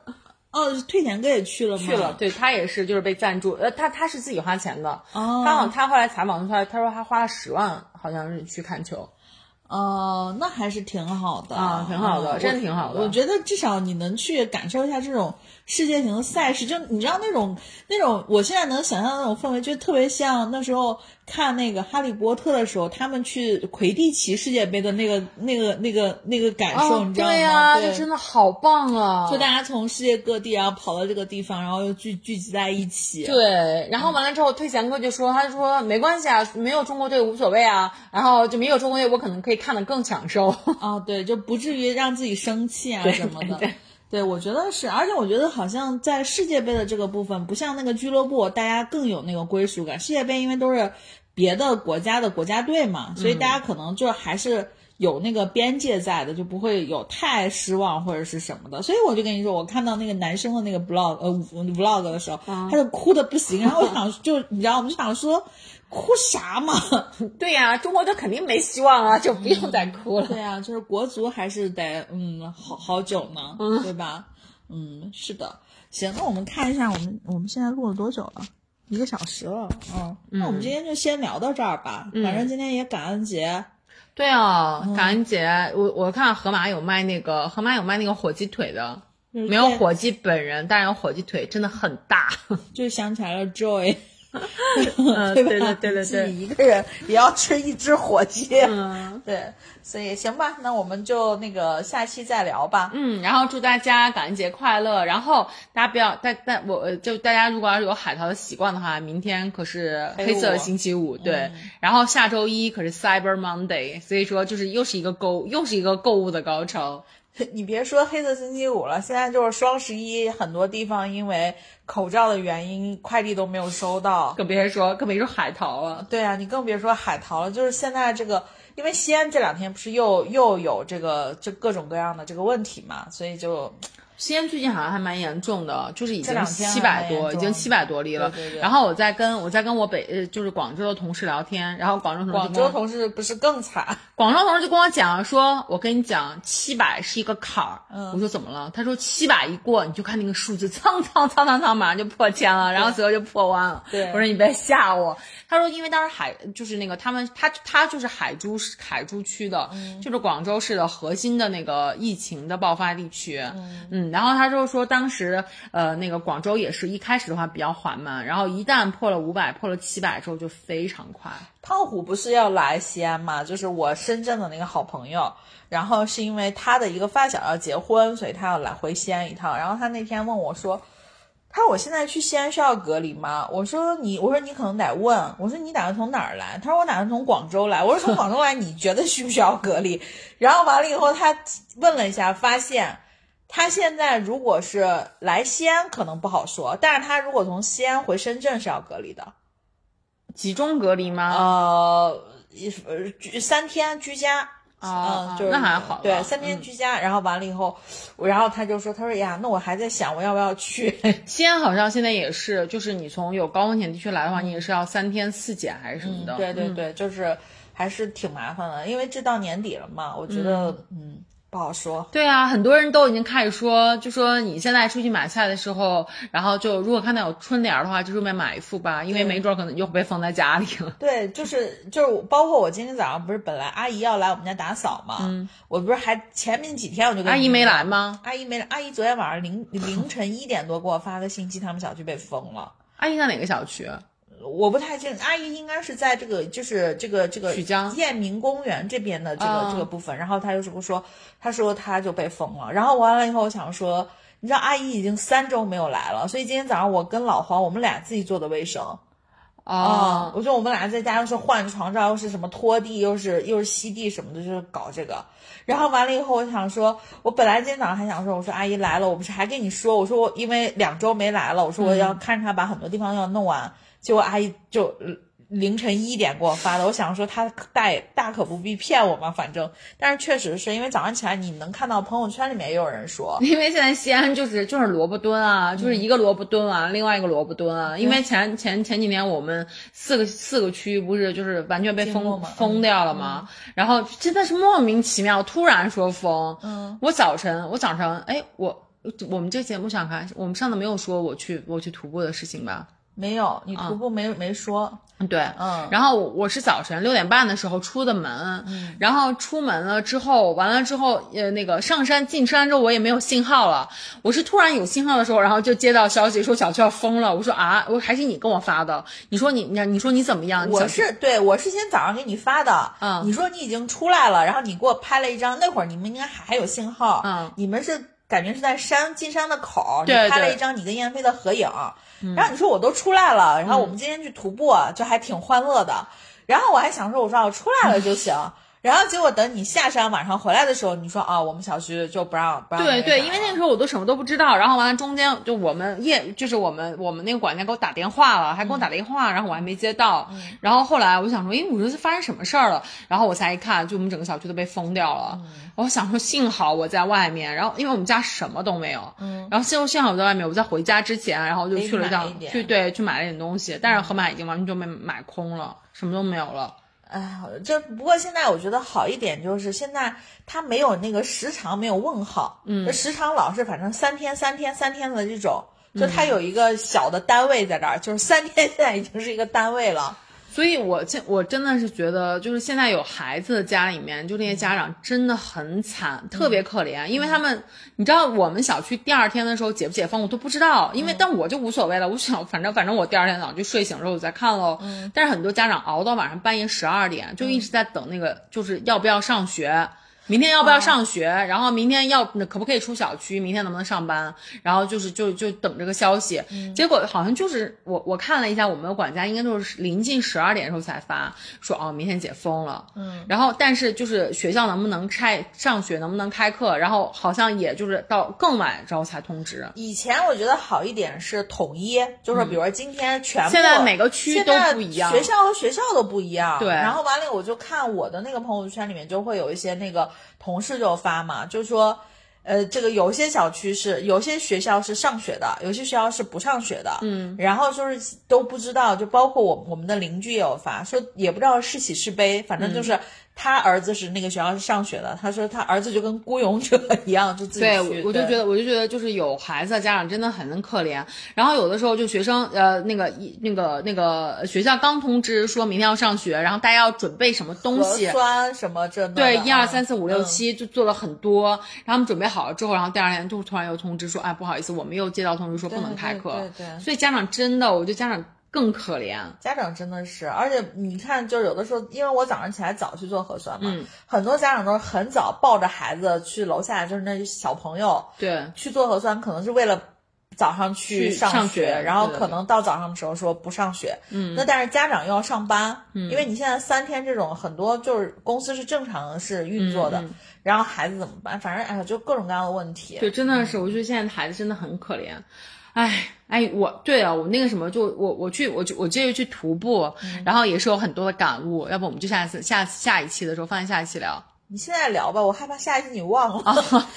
哦，退钱哥也去了吗？去了，对他也是就是被赞助，呃，他他是自己花钱的，哦他好像他后来采访出来，他说他花了十万，好像是去看球，哦，那还是挺好的啊挺好的嗯真的挺好的我我觉得至少你能去感受一下这种世界型的赛事，就你知道那种那种，我现在能想象那种氛围，就特别像那时候看那个《哈利波特》的时候，他们去魁地奇世界杯的那个那个那个那个感受，你知道吗？哦对呀、对这真的好棒啊！就大家从世界各地然后跑到这个地方，然后又聚聚集在一起。对，然后完了之后，退贤哥就说，他就说没关系啊，没有中国队无所谓啊，然后就没有中国队，我可能可以看得更享受。啊，对，就不至于让自己生气啊什么的。对对我觉得是，而且我觉得好像在世界杯的这个部分，不像那个俱乐部，大家更有那个归属感。世界杯因为都是别的国家的国家队嘛，所以大家可能就还是有那个边界在的，就不会有太失望或者是什么的。所以我就跟你说，我看到那个男生的那个 vlog 呃 vlog 的时候，他就哭的不行，然后我想就你知道，我们就想说哭啥嘛？对呀、中国队肯定没希望啊，就不用再哭了。对呀、就是国足还是得嗯好好久呢，对吧？嗯，是的。行，那我们看一下我们我们现在录了多久了？一个小时了，嗯，那我们今天就先聊到这儿吧。反正今天也感恩节，对啊，感恩节，我我看河马有卖那个，河马有卖那个火鸡腿的，没有火鸡本人，但是有火鸡腿，真的很大。就想起来了 Joy，嗯，对吧？对对对自己对，一个人也要吃一只火鸡，嗯 对，所以行吧，那我们就那个下期再聊吧。嗯，然后祝大家感恩节快乐。然后大家不要，但但我呃就大家如果要是有海淘的习惯的话，明天可是黑黑色星期五，对。然后下周一可是 Cyber Monday，所以说就是又是一个购又是一个购物的高潮。你别说黑色星期五了，现在就是双十一，很多地方因为口罩的原因，快递都没有收到。更别说更别说海淘了。对啊，你更别说海淘了，就是现在这个，因为西安这两天不是又又有这个这各种各样的这个问题嘛，所以就西安最近好像还蛮严重的，就是已经七百多，已经七百多例了。对对对然后我在跟我在跟我北呃就是广州的同事聊天，然后广州同事广州同事不是更惨？广州同事就跟我讲说，我跟你讲，七百是一个坎儿。嗯我说怎么了？他说七百一过，你就看那个数字，蹭蹭蹭蹭蹭，马上就破千了，然后随后就破万了。对我说你别吓我。他说因为当时海就是那个他们他他就是海珠海珠区的，嗯就是广州市的核心的那个疫情的爆发地区。嗯然后他就说当时呃那个广州也是一开始的话比较缓慢，然后一旦破了五百破了七百之后就非常快。胖虎不是要来西安嘛？就是我深圳的那个好朋友，然后是因为他的一个发小要结婚，所以他要来回西安一趟。然后他那天问我说：“他说我现在去西安需要隔离吗？”我说：“你，我说你可能得问。我说你打算从哪儿来？”他说：“我打算从广州来。”我说：“从广州来，你觉得需不需要隔离？” 然后完了以后，他问了一下，发现。他现在如果是来西安，可能不好说，但是他如果从西安回深圳是要隔离的。集中隔离吗？呃，居三天居家。啊嗯，就是那还好对，三天居家，然后完了以后，然后他就说，他说呀，那我还在想我要不要去，西安好像现在也是，就是你从有高风险地区来的话，你也是要三天四检还是什么的。对对对，就是还是挺麻烦的，因为这到年底了嘛，我觉得嗯不好说。对啊，很多人都已经开始说，就说你现在出去买菜的时候，然后就如果看到有春联儿的话，就顺便买一副吧，因为没准儿可能又被封在家里了。对，就是就是，包括我今天早上不是本来阿姨要来我们家打扫嘛，嗯，我不是还前面几天我就跟阿姨没来吗？阿姨没来，阿姨昨天晚上凌凌晨一点多给我发个信息，他们小区被封了。阿姨在哪个小区？我不太清，阿姨应该是在这个就是这个这个曲江雁鸣公园这边的这个、哦这个部分，然后她又是不说，她说她就被封了，然后完了以后，我想说，你知道阿姨已经三周没有来了，所以今天早上我跟老黄我们俩自己做的卫生啊、哦，我说我们俩在家又是换床罩，又是什么拖地，又是又是吸地什么的，就是搞这个。然后完了以后，我想说，我本来今天早上还想说，我说阿姨来了，我不是还跟你说，我说我因为两周没来了，我说我要看着她把很多地方要弄完，结果阿姨就呃凌晨一点给我发的，我想说她大也大可不必骗我嘛，反正，但是确实是因为早上起来你能看到朋友圈里面也有人说，因为现在西安就是就是萝卜蹲啊，就是一个萝卜蹲完，另外一个萝卜蹲啊。因为前前前几年我们四个四个区不是就是完全被封封掉了吗？然后真的是莫名其妙，突然说封。嗯，我早晨我早晨哎我。我们这节目想看，我们上次没有说我去我去徒步的事情吧？没有，你徒步没、没说，对，嗯。然后我我是早晨六点半的时候出的门，然后出门了之后，完了之后，呃，那个上山进山之后，我也没有信号了。我是突然有信号的时候，然后就接到消息说小区要封了。我说啊，我还是你跟我发的。你说你你你说你怎么样？我是对我是今天早上给你发的，嗯。你说你已经出来了，然后你给我拍了一张，那会儿你们应该还有信号，嗯。你们是感觉是在山进山的口儿，你拍了一张你跟燕飞的合影，然后你说我都出来了，然后我们今天去徒步，就还挺欢乐的，然后我还想说我说我出来了就行。然后结果等你下山晚上回来的时候，你说啊，我们小区就不让不让对对，因为那个时候我都什么都不知道，然后完了中间就我们业就是我们我们那个管家给我打电话了，还给我打电话，然后我还没接到，然后后来我想说，哎，我说是发生什么事儿了？然后我才一看，就我们整个小区都被封掉了。我想说，幸好我在外面，然后因为我们家什么都没有，嗯。然后幸幸好我在外面，我在回家之前，然后就去了一趟去对去买了点东西，但是盒马已经完全就被买空了，什么都没有了。哎，这不过现在我觉得好一点，就是现在它没有那个时长，没有问号，嗯，时长老是反正三天三天三天的这种，就它有一个小的单位在这儿，就是三天现在已经是一个单位了。所以我现我真的是觉得，就是现在有孩子的家里面，就那些家长真的很惨，特别可怜，因为他们，你知道我们小区第二天的时候解不解封我都不知道，因为但我就无所谓了，我想反正反正我第二天早上就睡醒之后我再看喽。但是很多家长熬到晚上半夜十二点，就一直在等那个，就是要不要上学。明天要不要上学？然后明天要可不可以出小区？明天能不能上班？然后就是就就等这个消息。结果好像就是我我看了一下，我们的管家应该都是临近十二点的时候才发，说哦明天解封了。嗯，然后但是就是学校能不能开上学，能不能开课？然后好像也就是到更晚之后才通知。以前我觉得好一点是统一，就是比如说今天全部，现在每个区都不一样学校和学校都不一样。对然后完了，我就看我的那个朋友圈里面就会有一些那个同事就发嘛，就说。呃，这个有些小区是有些学校是上学的，有些学校是不上学的，嗯，然后就是都不知道，就包括我我们的邻居也有发说，也不知道是喜是悲，反正就是他儿子是那个学校是上学的，他说他儿子就跟孤勇者一样，就自己对，去我我就觉得，我就觉得就是有孩子的家长真的很可怜。然后有的时候就学生，呃，那个一那个那个学校刚通知说明天要上学，然后大家要准备什么东西核，酸什么这对，一二啊三四五六嗯七就做了很多，然后他们准备好了之后，然后第二天就突然又通知说，哎，不好意思，我们又接到通知说不能开课。对对对所以家长真的，我觉得家长更可怜。家长真的是，而且你看，就是有的时候，因为我早上起来早去做核酸嘛，嗯很多家长都是很早抱着孩子去楼下，就是那些小朋友对，去做核酸，可能是为了早上去去上上学然后可能到早上的时候说不上学，嗯，那但是家长又要上班，嗯，因为你现在三天这种很多就是公司是正常是运作的，然后孩子怎么办？反正哎呀，就各种各样的问题，对，真的是，我觉得现在孩子真的很可怜。哎哎，我对啊，我那个什么，就我我去我就我这个去徒步，然后也是有很多的感悟。要不我们就下一次下下一期的时候放在下一期聊。你现在聊吧，我害怕下一期你忘了。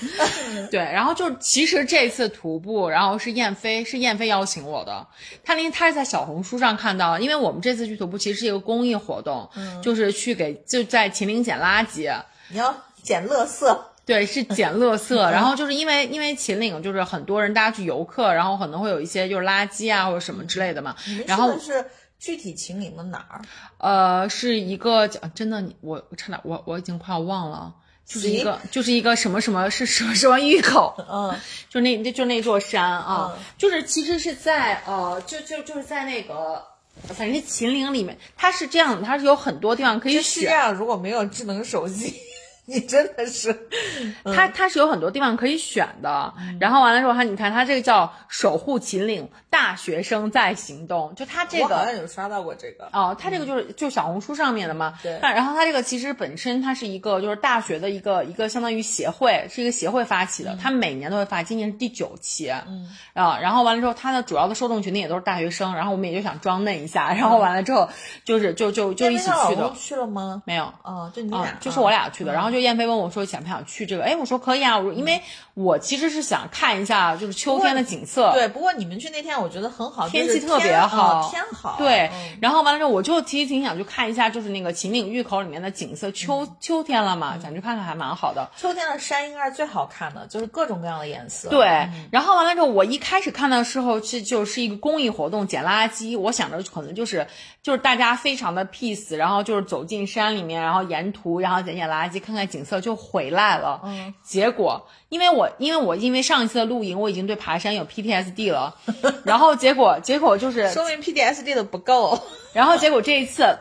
对，然后就其实这次徒步，然后是燕飞，是燕飞邀请我的。他那他是在小红书上看到，因为我们这次去徒步其实是一个公益活动，就是去给就在秦岭捡垃圾。你要捡垃圾，对，是捡垃圾，然后就是因为因为秦岭就是很多人大家去游客，然后可能会有一些就是垃圾啊或者什么之类的嘛，然后是具体秦岭的哪儿？呃是一个真的你我我差点我我已经快要忘了。就是一个，就是一个什么什么是什么什么峪口，嗯，就那那就那座山啊，嗯就是其实是在呃，就就就是在那个，反正是秦岭里面，它是这样的，它是有很多地方可以选，这世界上如果没有智能手机，你真的是 它它是有很多地方可以选的。然后完了之后，它你看它这个叫守护秦岭大学生在行动，就它这个好。像有刷到过这个。哦，它这个就是就小红书上面的嘛，对然后它这个其实本身它是一个就是大学的一个一个相当于协会，是一个协会发起的，它每年都会发，今年是第九期，嗯啊，然后完了之后，它的主要的受众群体也都是大学生，然后我们也就想装嫩一下，然后完了之后就是就就就一起去的去了吗？没有，哦，就你啊俩，，就是我俩去的。然后就燕飞问我说想不想去这个？哎，我说可以啊，我说因为我其实是想看一下就是秋天的景色。对，不过你们去那天我觉得很好，天气特别天好嗯天好。对嗯，然后完了之后，我就其实挺想去看一下，就是那个秦岭峪口里面的景色。秋秋天了嘛，想去看看，还蛮好的。秋天的山应该是最好看的，就是各种各样的颜色。对，然后完了之后，我一开始看到的时候，是就是一个公益活动，捡垃圾。我想着可能就是就是大家非常的 peace，然后就是走进山里面，然后沿途然后捡捡垃圾，看看景色就回来了。嗯，结果因为我因为我因为上一次的露营，我已经对爬山有 PTSD 了，然后结果结果就是说明 PTSD 的不够。然后结果这一次，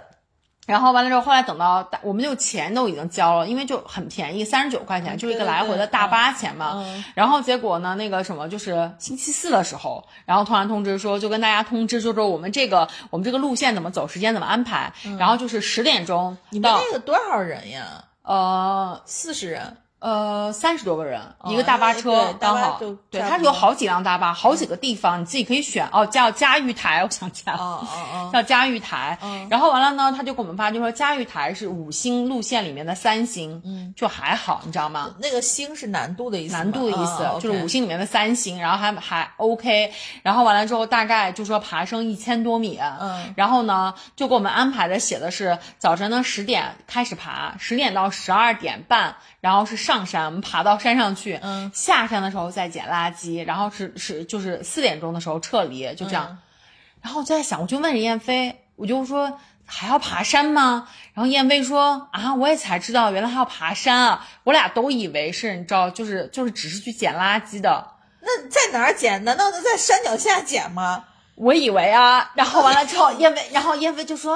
然后完了之后，后来等到大我们就钱都已经交了，因为就很便宜，三十九块钱，就是一个来回的大巴钱嘛。嗯然后结果呢，那个什么，就是星期四的时候，然后突然通知说，就跟大家通知，就说我们这个我们这个路线怎么走，时间怎么安排。然后就是十点钟嗯你们到那个多少人呀？呃四十人。呃三十多个人，哦一个大巴车刚好。就，对，它是有好几辆大巴，好几个地方，你自己可以选。哦，叫嘉峪台，我想起来了。叫嘉峪台，然后完了呢，他就给我们发，就说嘉峪台是五星路线里面的三星，嗯，就还好，你知道吗？那个星是难度的意思，难度的意思、啊就是五星里面的三星，然后还还 OK，然后完了之后大概就说爬升一千多米，嗯，然后呢就给我们安排的写的是早晨呢十点开始爬，十点到十二点半，然后是上山，我们爬到山上去，嗯，下山的时候再捡垃圾，然后是是就是四点钟的时候撤离，就这样。嗯然后我就在想，我就问人燕飞，我就说还要爬山吗？然后燕飞说啊，我也才知道原来还要爬山啊，我俩都以为是你知道，就是就是只是去捡垃圾的。那在哪儿捡？难道能在山脚下捡吗？我以为啊，然后完了之后，燕飞，然后燕飞就说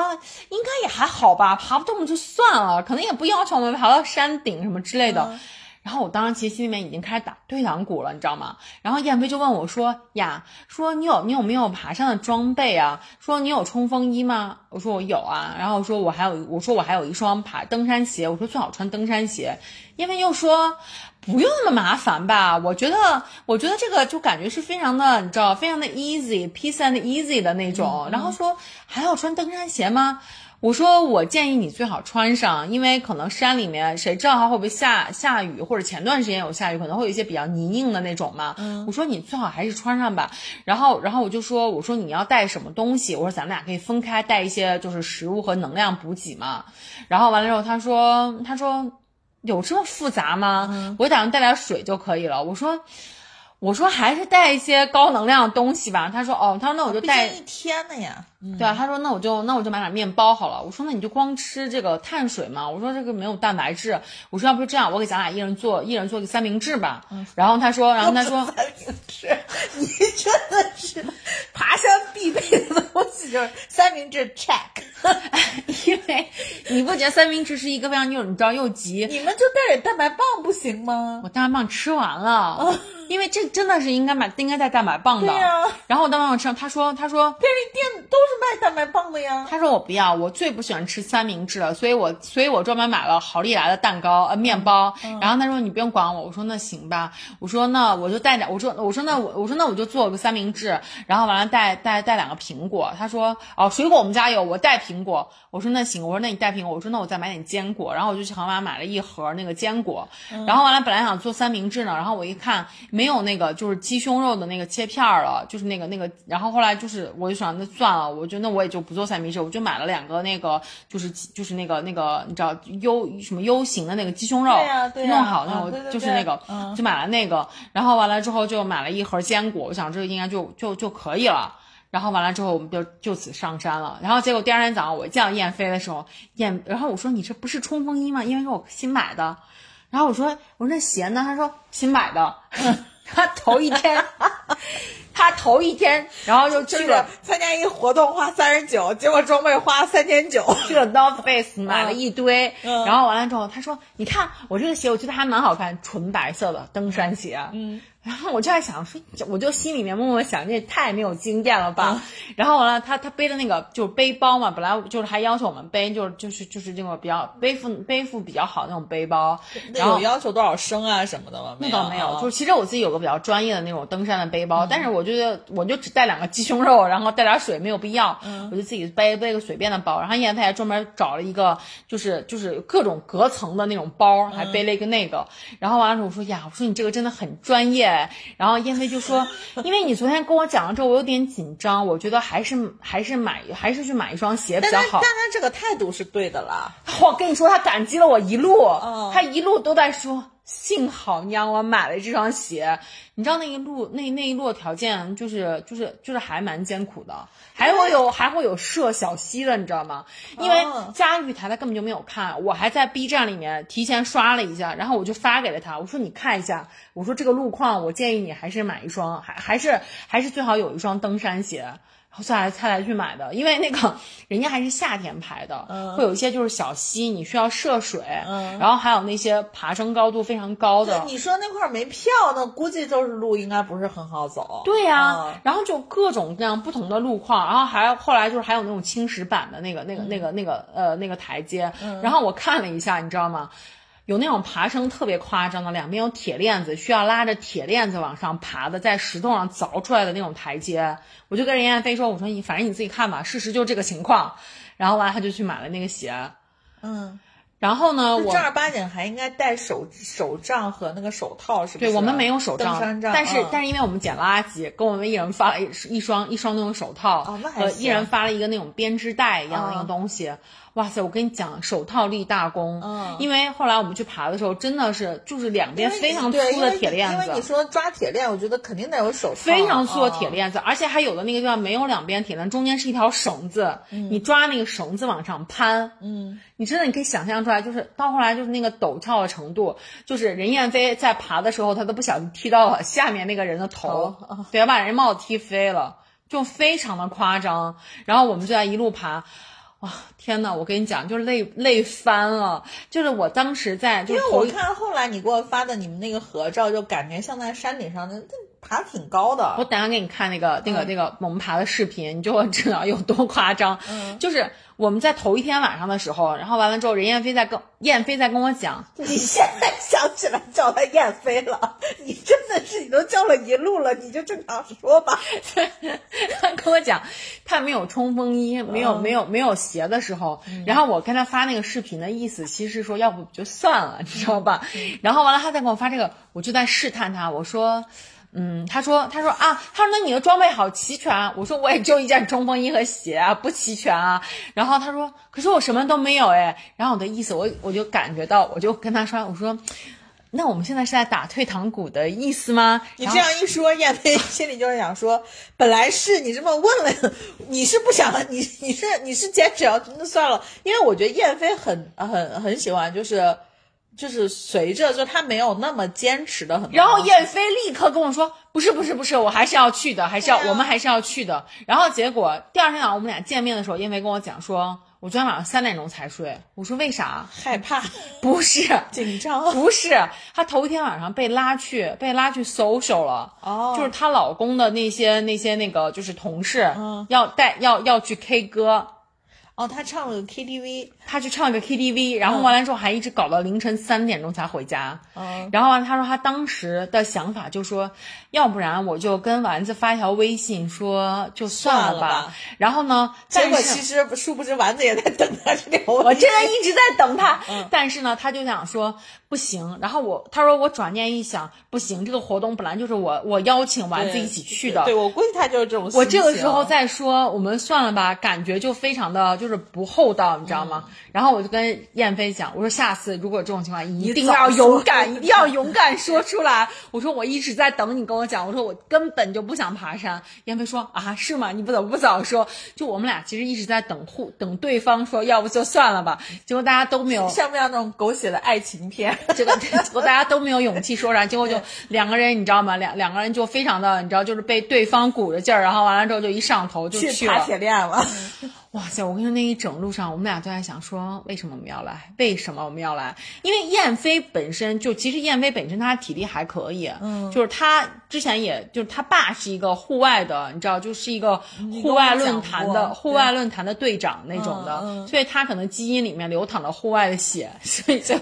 应该也还好吧，爬不动就算了，可能也不要求我们爬到山顶什么之类的。嗯然后我当时其实心里面已经开始打退堂鼓了，你知道吗？然后燕飞就问我说：“呀，说你有你有没有爬山的装备啊？说你有冲锋衣吗？”我说我有啊。然后我说我还有，我说我还有一双爬登山鞋。我说最好穿登山鞋。燕飞又说不用那么麻烦吧？我觉得我觉得这个就感觉是非常的，你知道，非常的 easy，peace and easy 的那种。然后说还要穿登山鞋吗？我说我建议你最好穿上，因为可能山里面谁知道它会不会下下雨，或者前段时间有下雨，可能会有一些比较泥泞的那种嘛。我说你最好还是穿上吧。然后，然后我就说，我说你要带什么东西？我说咱们俩可以分开带一些，就是食物和能量补给嘛。然后完了之后，他说，他说有这么复杂吗？我打算带点水就可以了。我说。我说还是带一些高能量的东西吧。他说哦，他说那我就带一天的呀。对啊，他说那我就那我就买点面包好了。我说那你就光吃这个碳水嘛。我说这个没有蛋白质。我说要不就这样，我给咱俩一人做一人做个三明治吧。然后他说，然后他说三明治，你真的是爬山必备的东西就是三明治 check。因为你不觉得三明治是一个非常又你知道又急？你们就带点蛋白棒不行吗？我蛋白棒吃完了。因为这真的是应该买，应该带蛋白棒的。对呀。然后我蛋白棒吃，他说，他说便利店都是卖蛋白棒的呀。他说我不要，我最不喜欢吃三明治了，所以我，所以我专门买了好利来的蛋糕呃面包。然后他说你不用管我，我说那行吧，我说那我就带点，我说我说那我我说那我就做个三明治，然后完了带带带两个苹果。他说哦水果我们家有，我带苹果。我说那行，我说那你带苹果，我说那我再买点坚果。然后我就去盒马买了一盒那个坚果。然后完了本来想做三明治呢，然后我一看没有那个就是鸡胸肉的那个切片了，就是那个那个。然后后来就是我就想那算了，我就那我也就不做三明治，我就买了两个那个就是就是那个那个你知道 U 什么 U 型的那个鸡胸肉，弄好那种就是那个就买了那个。然后完了之后就买了一盒坚果，我想这个应该就就就可以了。然后完了之后，我们就就此上山了。然后结果第二天早上我见到燕飞的时候，燕，然后我说你这不是冲锋衣吗？因为是我新买的。然后我说我说那鞋呢？他说新买的。他头一天，他头一天，然后就去了参加一个活动，花三十九，结果装备花三千九，去了 North Face 买了一堆。然后完了之后，他说你看我这个鞋，我觉得还蛮好看，纯白色的登山鞋。嗯。然后我就在想说，我就心里面默默想，这也太没有经验了吧。然后完了，他他背的那个就是背包嘛，本来就是还要求我们背，就是就是就是这种比较背负背负比较好那种背包。那有要求多少升啊什么的吗？那倒没有，就是其实我自己有个比较专业的那种登山的背包，但是我觉得我就只带两个鸡胸肉，然后带点水，没有必要。我就自己背背个随便的包。然后燕飞还专门找了一个，就是就是各种隔层的那种包，还背了一个那个。然后完了之后我说呀，我说你这个真的很专业。然后燕飞就说：“因为你昨天跟我讲了之后，我有点紧张，我觉得还是还是买还是去买一双鞋比较好。”但他这个态度是对的啦。我跟你说，他感激了我一路，他一路都在说。幸好你让我买了这双鞋，你知道那一路那那一路条件就是就是就是还蛮艰苦的，还会有还会有涉小溪的，你知道吗？因为嘉玉台他根本就没有看，我还在 B 站里面提前刷了一下，然后我就发给了他，我说你看一下，我说这个路况，我建议你还是买一双，还还是还是最好有一双登山鞋。然后才来才来去买的，因为那个人家还是夏天排的，会有一些就是小溪，你需要涉水，然后还有那些爬升高度非常高的。你说那块没票，那估计就是路应该不是很好走。对呀，然后就各种各样不同的路况，然后还后来就是还有那种青石板的那个那个那个那个呃那个台阶，然后我看了一下，你知道吗？有那种爬升特别夸张的，两边有铁链子，需要拉着铁链子往上爬的，在石头上凿出来的那种台阶。我就跟任燕飞说：“我说你反正你自己看吧，事实就是这个情况。”然后完了他就去买了那个鞋。嗯，然后呢，我正儿八经还应该戴手手杖和那个手套，是不是？对我们没有手杖，但是但是因为我们捡垃圾，跟我们一人发了一一双一双那种手套，和一人发了一个那种编织袋一样的那个东西。哇塞！我跟你讲，手套立大功。嗯，因为后来我们去爬的时候，真的是就是两边非常粗的铁链子。因为你说抓铁链，我觉得肯定得有手套。非常粗的铁链子，而且还有的那个地方没有两边铁链，中间是一条绳子，你抓那个绳子往上攀。嗯，你真的你可以想象出来，就是到后来就是那个陡峭的程度，就是任燕飞在爬的时候，他都不小心踢到了下面那个人的头，对，把人帽子踢飞了，就非常的夸张。然后我们就在一路爬。哇天哪，我跟你讲，就是累累翻了。就是我当时在，因为我看后来你给我发的你们那个合照，就感觉像在山顶上的，爬挺高的。我等下给你看那个那个那个我们爬的视频，你就会知道有多夸张。嗯，就是我们在头一天晚上的时候，然后完了之后，任燕飞在跟燕飞在跟我讲，你现在想起来叫他燕飞了，你真的是你都叫了一路了，你就正常说吧。他跟我讲，他没有冲锋衣，没有没有没有鞋的时候，然后我跟他发那个视频的意思，其实是说要不就算了，你知道吧？然后完了，他再给我发这个，我就在试探他，我说。嗯，他说，他说啊，他说那你的装备好齐全。我说我也就一件冲锋衣和鞋啊，不齐全啊。然后他说，可是我什么都没有哎。然后我的意思，我我就感觉到，我就跟他说，我说，那我们现在是在打退堂鼓的意思吗？你这样一说，燕飞 心里就是想说，本来是你这么问了，你是不想，你你是你是坚持要那算了，因为我觉得燕飞很很很喜欢，就是。就是随着，就他没有那么坚持的很。然后燕飞立刻跟我说：“不是，不是，不是，我还是要去的，还是要，我们还是要去的。”然后结果第二天早上我们俩见面的时候，燕飞跟我讲说：“我昨天晚上三点钟才睡。”我说：“为啥？害怕？不是 紧张？不是，她头一天晚上被拉去，被拉去 social 了。哦，就是她老公的那些那些那个就是同事，要带要要去 K 歌。哦，他唱了个 KTV，他去唱了个 KTV，然后完了之后还一直搞到凌晨三点钟才回家。然后完，他说他当时的想法就说，要不然我就跟丸子发一条微信说就算了吧。然后呢，结果其实殊不知丸子也在等他这条，我真的一直在等他。但是呢，他就想说不行。然后我他说我转念一想，不行，这个活动本来就是我我邀请丸子一起去的。对我估计他就是这种。我这个时候再说我们算了吧，感觉就非常的就是。是不厚道，你知道吗？然后我就跟燕飞讲，我说下次如果这种情况，一定要勇敢，一定要勇敢说出来。我说我一直在等你跟我讲，我说我根本就不想爬山。燕飞说啊，是吗？你不怎么不早说？就我们俩其实一直在等互等对方说，要不就算了吧。结果大家都没有像不像那种狗血的爱情片？结果结果大家都没有勇气说啥，结果就两个人，你知道吗？两两个人就非常的，你知道，就是被对方鼓着劲儿，然后完了之后就一上头就去爬铁链了。哇塞！我跟你说，那一整路上，我们俩都在想说，为什么我们要来？为什么我们要来？因为燕飞本身就，其实燕飞本身他体力还可以，嗯，就是他之前也就是他爸是一个户外的，你知道，就是一个户外论坛的户外论坛的队长那种的，所以他可能基因里面流淌着户外的血，所以就，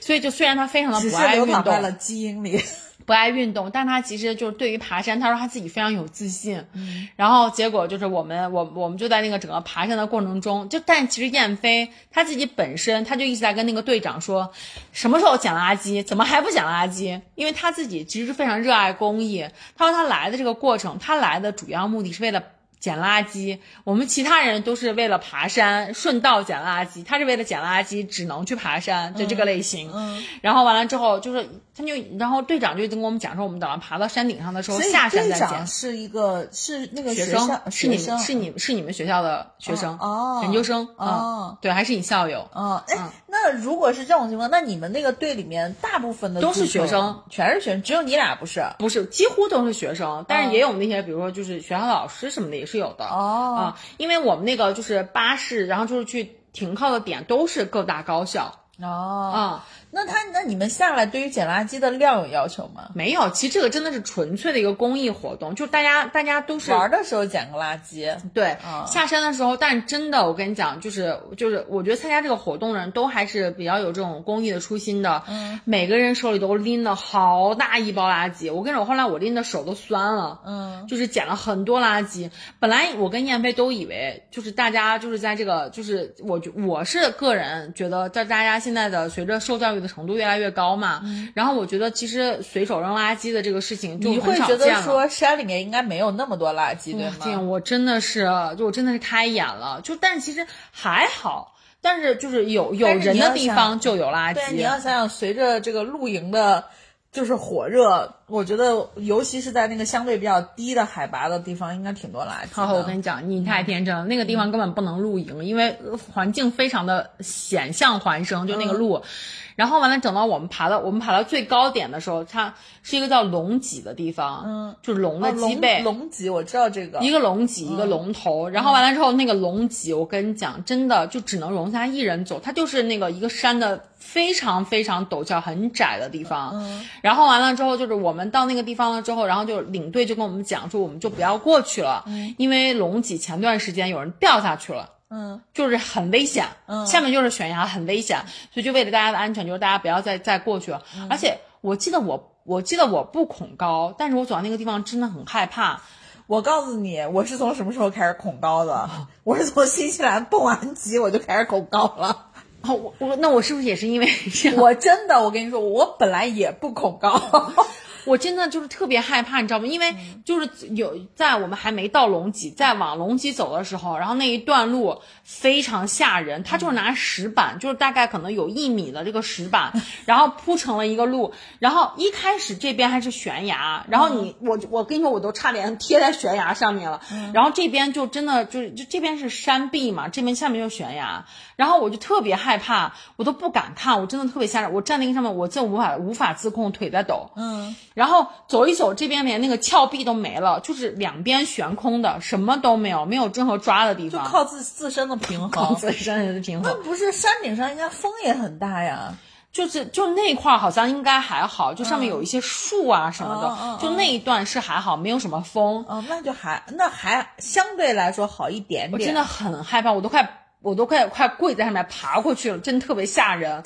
所以就虽然他非常的不爱运动，了基因里。不爱运动，但他其实就是对于爬山，他说他自己非常有自信。嗯，然后结果就是我们我我们就在那个整个爬山的过程中，就但其实燕飞他自己本身他就一直在跟那个队长说，什么时候捡垃圾，怎么还不捡垃圾？因为他自己其实非常热爱公益。他说他来的这个过程，他来的主要目的是为了。捡垃圾，我们其他人都是为了爬山，顺道捡垃圾。他是为了捡垃圾，只能去爬山，就这个类型。嗯，然后完了之后，就是他就，然后队长就跟我们讲说，我们等到爬到山顶上的时候，下山再捡。是一个是那个学生，是你是你是你们学校的学生哦，研究生哦，对，还是你校友哦。哎，那如果是这种情况，那你们那个队里面大部分的都是学生，全是学生，只有你俩不是？不是，几乎都是学生，但是也有那些，比如说就是学校的老师什么的也是。是有的哦啊，因为我们那个就是巴士，然后就是去停靠的点都是各大高校哦啊。那他那你们下来对于捡垃圾的量有要求吗？没有，其实这个真的是纯粹的一个公益活动，就大家大家都是玩的时候捡个垃圾，对，下山的时候。但真的，我跟你讲，就是就是，我觉得参加这个活动的人都还是比较有这种公益的初心的。嗯，每个人手里都拎了好大一包垃圾，我跟你说，后来我拎的手都酸了。嗯，就是捡了很多垃圾。本来我跟燕飞都以为，就是大家就是在这个，就是我觉我是个人觉得，在大家现在的随着受教育。程度越来越高嘛，然后我觉得其实随手扔垃圾的这个事情就你会觉得说山里面应该没有那么多垃圾，对吗？我真的是，就我真的是开眼了。就但是其实还好，但是就是有有人的地方就有垃圾。对，你要想想，随着这个露营的。就是火热，我觉得尤其是在那个相对比较低的海拔的地方，应该挺多垃圾。好，我跟你讲，你太天真了，那个地方根本不能露营，因为环境非常的险象环生，就那个路。然后完了，等到我们爬到我们爬到最高点的时候，它是一个叫龙脊的地方，嗯，就是龙的哦脊背，龙龙脊我知道这个，一个龙脊，一个龙头，然后完了之后，那个龙脊，我跟你讲，真的就只能容下一人走，它就是那个一个山的非常非常陡峭、很窄的地方。然后完了之后，就是我们到那个地方了之后，然后就领队就跟我们讲说，我们就不要过去了，因为龙脊前段时间有人掉下去了。嗯，就是很危险，嗯下面就是悬崖，很危险，所以就为了大家的安全，就是大家不要再再过去了。而且我记得我我记得我不恐高，但是我走到那个地方真的很害怕。我告诉你，我是从什么时候开始恐高的？我是从新西兰蹦完极我就开始恐高了。哦，我我那我是不是也是因为这样？我真的，我跟你说，我本来也不恐高。我真的就是特别害怕，你知道吗？因为就是有在我们还没到龙脊，在往龙脊走的时候，然后那一段路非常吓人。他就是拿石板，就是大概可能有一米的这个石板，然后铺成了一个路。然后一开始这边还是悬崖，然后你我我跟你说，我都差点贴在悬崖上面了。然后这边就真的就是就这边是山壁嘛，这边下面就是悬崖。然后我就特别害怕，我都不敢看，我真的特别吓人。我站那个上面，我真无法无法自控，腿在抖。嗯，然后走一走，这边连那个峭壁都没了，就是两边悬空的，什么都没有，没有任何抓的地方，就靠自自身的平靠衡。自身的平衡。那不是山顶上应该风也很大呀？就是就那块儿好像应该还好，就上面有一些树啊什么的，就那一段是还好，没有什么风。哦，那就还那还相对来说好一点点。我真的很害怕，我都快我都快快跪在上面爬过去了，真特别吓人。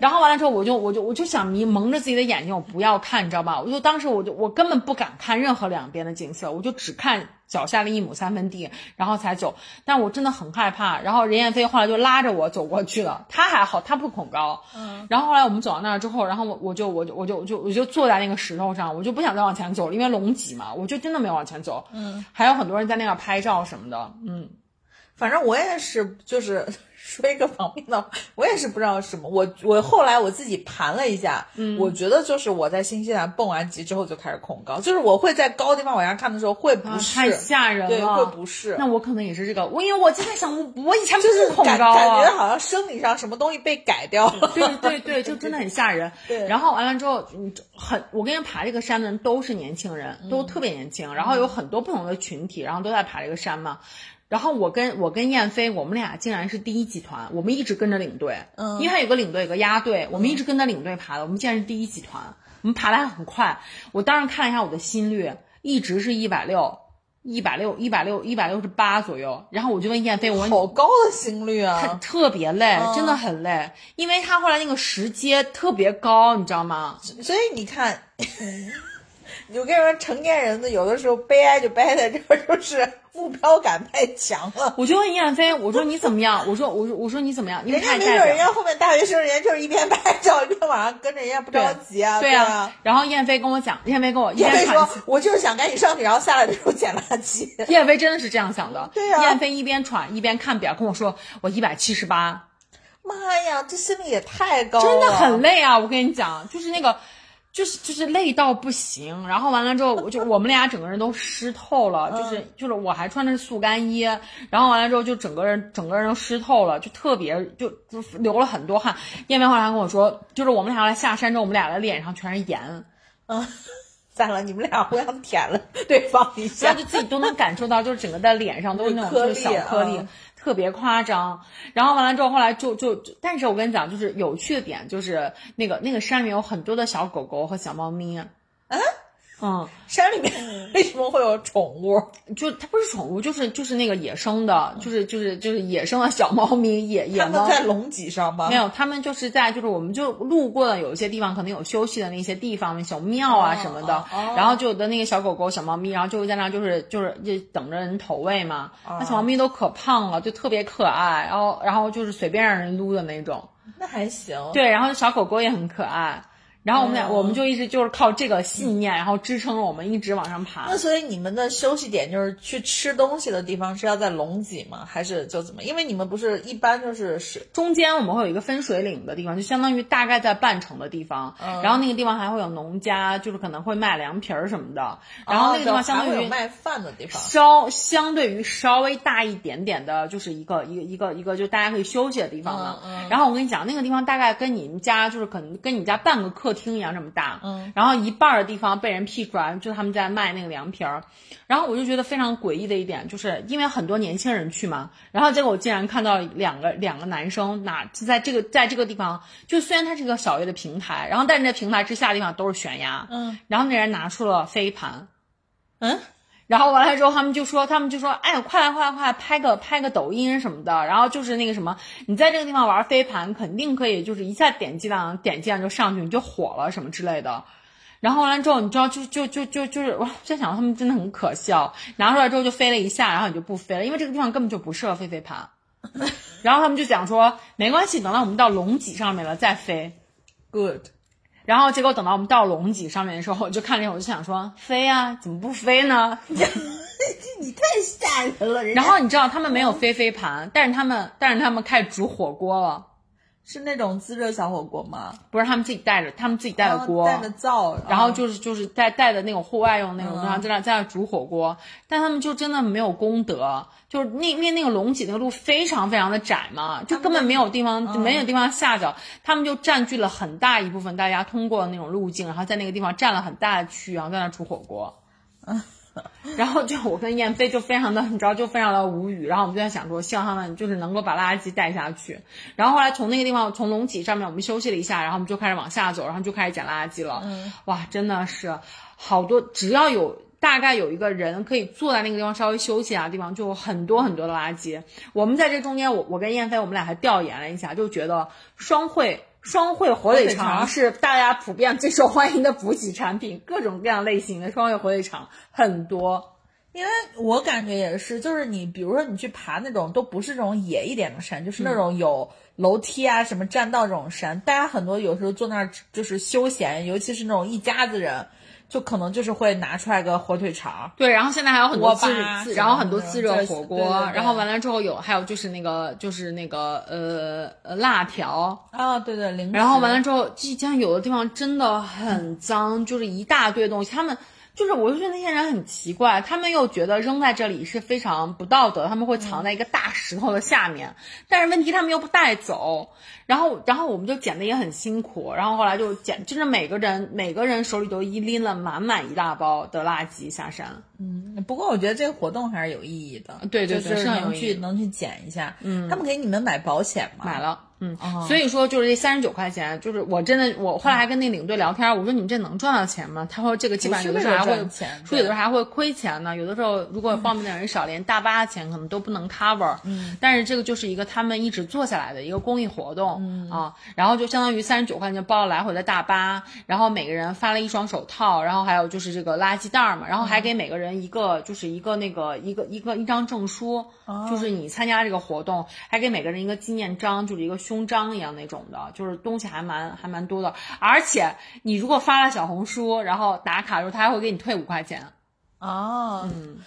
然后完了之后，我就我就我就想迷蒙着自己的眼睛，我不要看，你知道吧？我就当时我就我根本不敢看任何两边的景色，我就只看脚下的一亩三分地，然后才走。但我真的很害怕。然后任燕飞后来就拉着我走过去了，他还好，他不恐高。嗯。然后后来我们走到那儿之后，然后我我就我就我就我就我就坐在那个石头上，我就不想再往前走了，因为龙脊嘛，我就真的没有往前走。嗯。还有很多人在那儿拍照什么的，嗯。反正我也是，就是 说一个方面的，我也是不知道什么。我我后来我自己盘了一下，嗯，我觉得就是我在新西兰蹦完极之后就开始恐高，就是我会在高地方往下看的时候会不适，啊太吓人了，对，会不适。那我可能也是这个，我因为我就在想，我我以前就是恐高感觉啊。好像生理上什么东西被改掉了。对对对，就真的很吓人。对然后完了之后，嗯，很，我跟你爬这个山的人都是年轻人，嗯都特别年轻，然后有很多不同的群体，然后都在爬这个山嘛。然后我跟我跟燕飞，我们俩竟然是第一集团，我们一直跟着领队，嗯因为他有个领队，有个压队，我们一直跟着领队爬的，我们竟然是第一集团，我们爬的还很快。我当时看了一下我的心率，一直是一百六，一百六，一百六，一百六十八左右。然后我就问燕飞，我说好高的心率啊他啊！特别累，嗯真的很累，因为他后来那个石阶特别高，你知道吗？所以你看，我跟你说，成年人的有的时候悲哀就悲哀在这儿，就是目标感太强了。我就问燕飞，我说你怎么样？我说我说我说你怎么样？因为人家没准。人家后面大学生，人家就是一边拍照一边晚上跟着人家不着急啊，对啊啊。。然后燕飞跟我讲，燕飞跟我燕飞说边喘气，：“我就是想赶紧上去，然后下来的时候捡垃圾。燕飞真的是这样想的。对啊燕飞一边喘一边看表，跟我说我一百七十八，”妈呀，这心率也太高了，真的很累啊！我跟你讲，就是那个。就是就是累到不行，然后完了之后，我就我们俩整个人都湿透了，就是就是我还穿的是速干衣，然后完了之后就整个人整个人都湿透了，就特别就就流了很多汗。燕飞后来跟我说，就是我们俩后来下山之后，我们俩的脸上全是盐，嗯，算了，你们俩互相舔了对方一下就，自己都能感受到，就是整个的脸上都是那种就是小粒颗粒，嗯特别夸张。然后完了之后，后来就就，但是我跟你讲，就是有趣的点就是那个那个山里面有很多的小狗狗和小猫咪。嗯嗯，山里面为什么会有宠物？就它不是宠物，就是就是那个野生的，就是就是就是野生的小猫咪，野野他们猫。在龙脊上吗？没有，他们就是在，就是我们就路过的有一些地方，可能有休息的那些地方，小庙啊什么的，然后就有的那个小狗狗、小猫咪，然后就在那就是就是就等着人投喂嘛。哦那小猫咪都可胖了，就特别可爱，然后然后就是随便让人撸的那种。那还行。对，然后小狗狗也很可爱。然后我们俩、哦我们就一直就是靠这个信念，然后支撑着我们一直往上爬那。所以你们的休息点就是去吃东西的地方是要在龙脊吗？还是就怎么？因为你们不是一般就是是中间我们会有一个分水岭的地方，就相当于大概在半程的地方，嗯然后那个地方还会有农家，就是可能会卖凉皮儿什么的，然后那个地方相当于卖饭的地方。稍相对于稍微大一点点的，就是一个一个一个一个，就大家可以休息的地方了。嗯嗯然后我跟你讲，那个地方大概跟你们家就是可能跟你们家半个客厅一样这么大。嗯。然后一半儿的地方被人辟出来，就是他们在卖那个凉皮儿。然后我就觉得非常诡异的一点，就是因为很多年轻人去嘛，然后结果我竟然看到两个两个男生拿就在这个在这个地方，就虽然它是一个小月的平台，然后但是那平台之下的地方都是悬崖。嗯。然后那人拿出了飞盘。嗯。然后完了之后，他们就说，他们就说，哎，快来快来快来，拍个拍个抖音什么的。然后就是那个什么，你在这个地方玩飞盘，肯定可以，就是一下点击量点击量就上去，你就火了什么之类的。然后完了之后，你知道，就就就就就是，哇在想他们真的很可笑，拿出来之后就飞了一下，然后你就不飞了，因为这个地方根本就不适合飞飞盘。然后他们就讲说，没关系，等到我们到龙脊上面了再飞。Good，然后结果等到我们到龙脊上面的时候，我就看了一眼，我就想说，飞啊、怎么不飞呢？你太吓人了。然后你知道他们没有飞飞盘，但是他们但是他们开始煮火锅了，是那种自热小火锅吗？不是他们自己带着，他们自己带的锅，哦带着灶，然后就是就是带带的那种户外用那种，然后在那在那煮火锅，但他们就真的没有功德，就是那因为那个龙脊那个路非常非常的窄嘛，就根本没有地方就没有地方下脚，他们就占据了很大一部分大家通过的那种路径，然后在那个地方占了很大的区域，然后在那煮火锅。然后就我跟燕飞就非常的，你知道，就非常的无语。然后我们就在想说，希望他们就是能够把垃圾带下去。然后后来从那个地方，从龙脊上面我们休息了一下，然后我们就开始往下走，然后就开始捡垃圾了。嗯，哇，真的是好多，只要有大概有一个人可以坐在那个地方稍微休息啊的地方，就有很多很多的垃圾。我们在这中间，我我跟燕飞我们俩还调研了一下，就觉得双汇。双汇火腿肠肠是大家普遍最受欢迎的补给产品，各种各样类型的双汇火腿肠很多。因为我感觉也是，就是你比如说你去爬那种都不是这种野一点的山，就是那种有楼梯啊、什么栈道这种山，大家很多有时候坐那儿就是休闲，尤其是那种一家子人，就可能就是会拿出来个火腿肠。对，然后现在还有很多自锅巴自，然后很多自热火锅，对对对然后完了之后有还有就是那个就是那个呃呃辣条，啊，对对，零食。然后完了之后，即将有的地方真的很脏，就是一大堆东西。他们就是，我就觉得那些人很奇怪，他们又觉得扔在这里是非常不道德，他们会藏在一个大石头的下面。但是问题他们又不带走，然后然后我们就捡的也很辛苦，然后后来就捡，就是每个人每个人手里都一拎了满满一大包的垃圾下山。嗯，不过我觉得这个活动还是有意义的。对对对就是是很有能去能去捡一下。嗯，他们给你们买保险吗？买。了，嗯，哦所以说就是这三十九块钱，就是我真的，我后来还跟那领队聊天，我说你们这能赚到钱吗？他说这个基本上有的时候还会有的时候还会亏钱呢，有的时候如果报名的人少，连大巴的钱可能都不能 cover。嗯，但是这个就是一个他们一直做下来的一个公益活动，嗯啊，然后就相当于三十九块钱包了来回的大巴，然后每个人发了一双手套，然后还有就是这个垃圾袋儿嘛，然后还给每个人一个就是一个那个一个一个一张证书，就是你参加这个活动，还给每个人一个纪念章，就是一个胸章一样那种的，就是东西还蛮还蛮多的。而且你如果发了小红书，然后打卡的时候，他还会给你退五块钱。哦，嗯，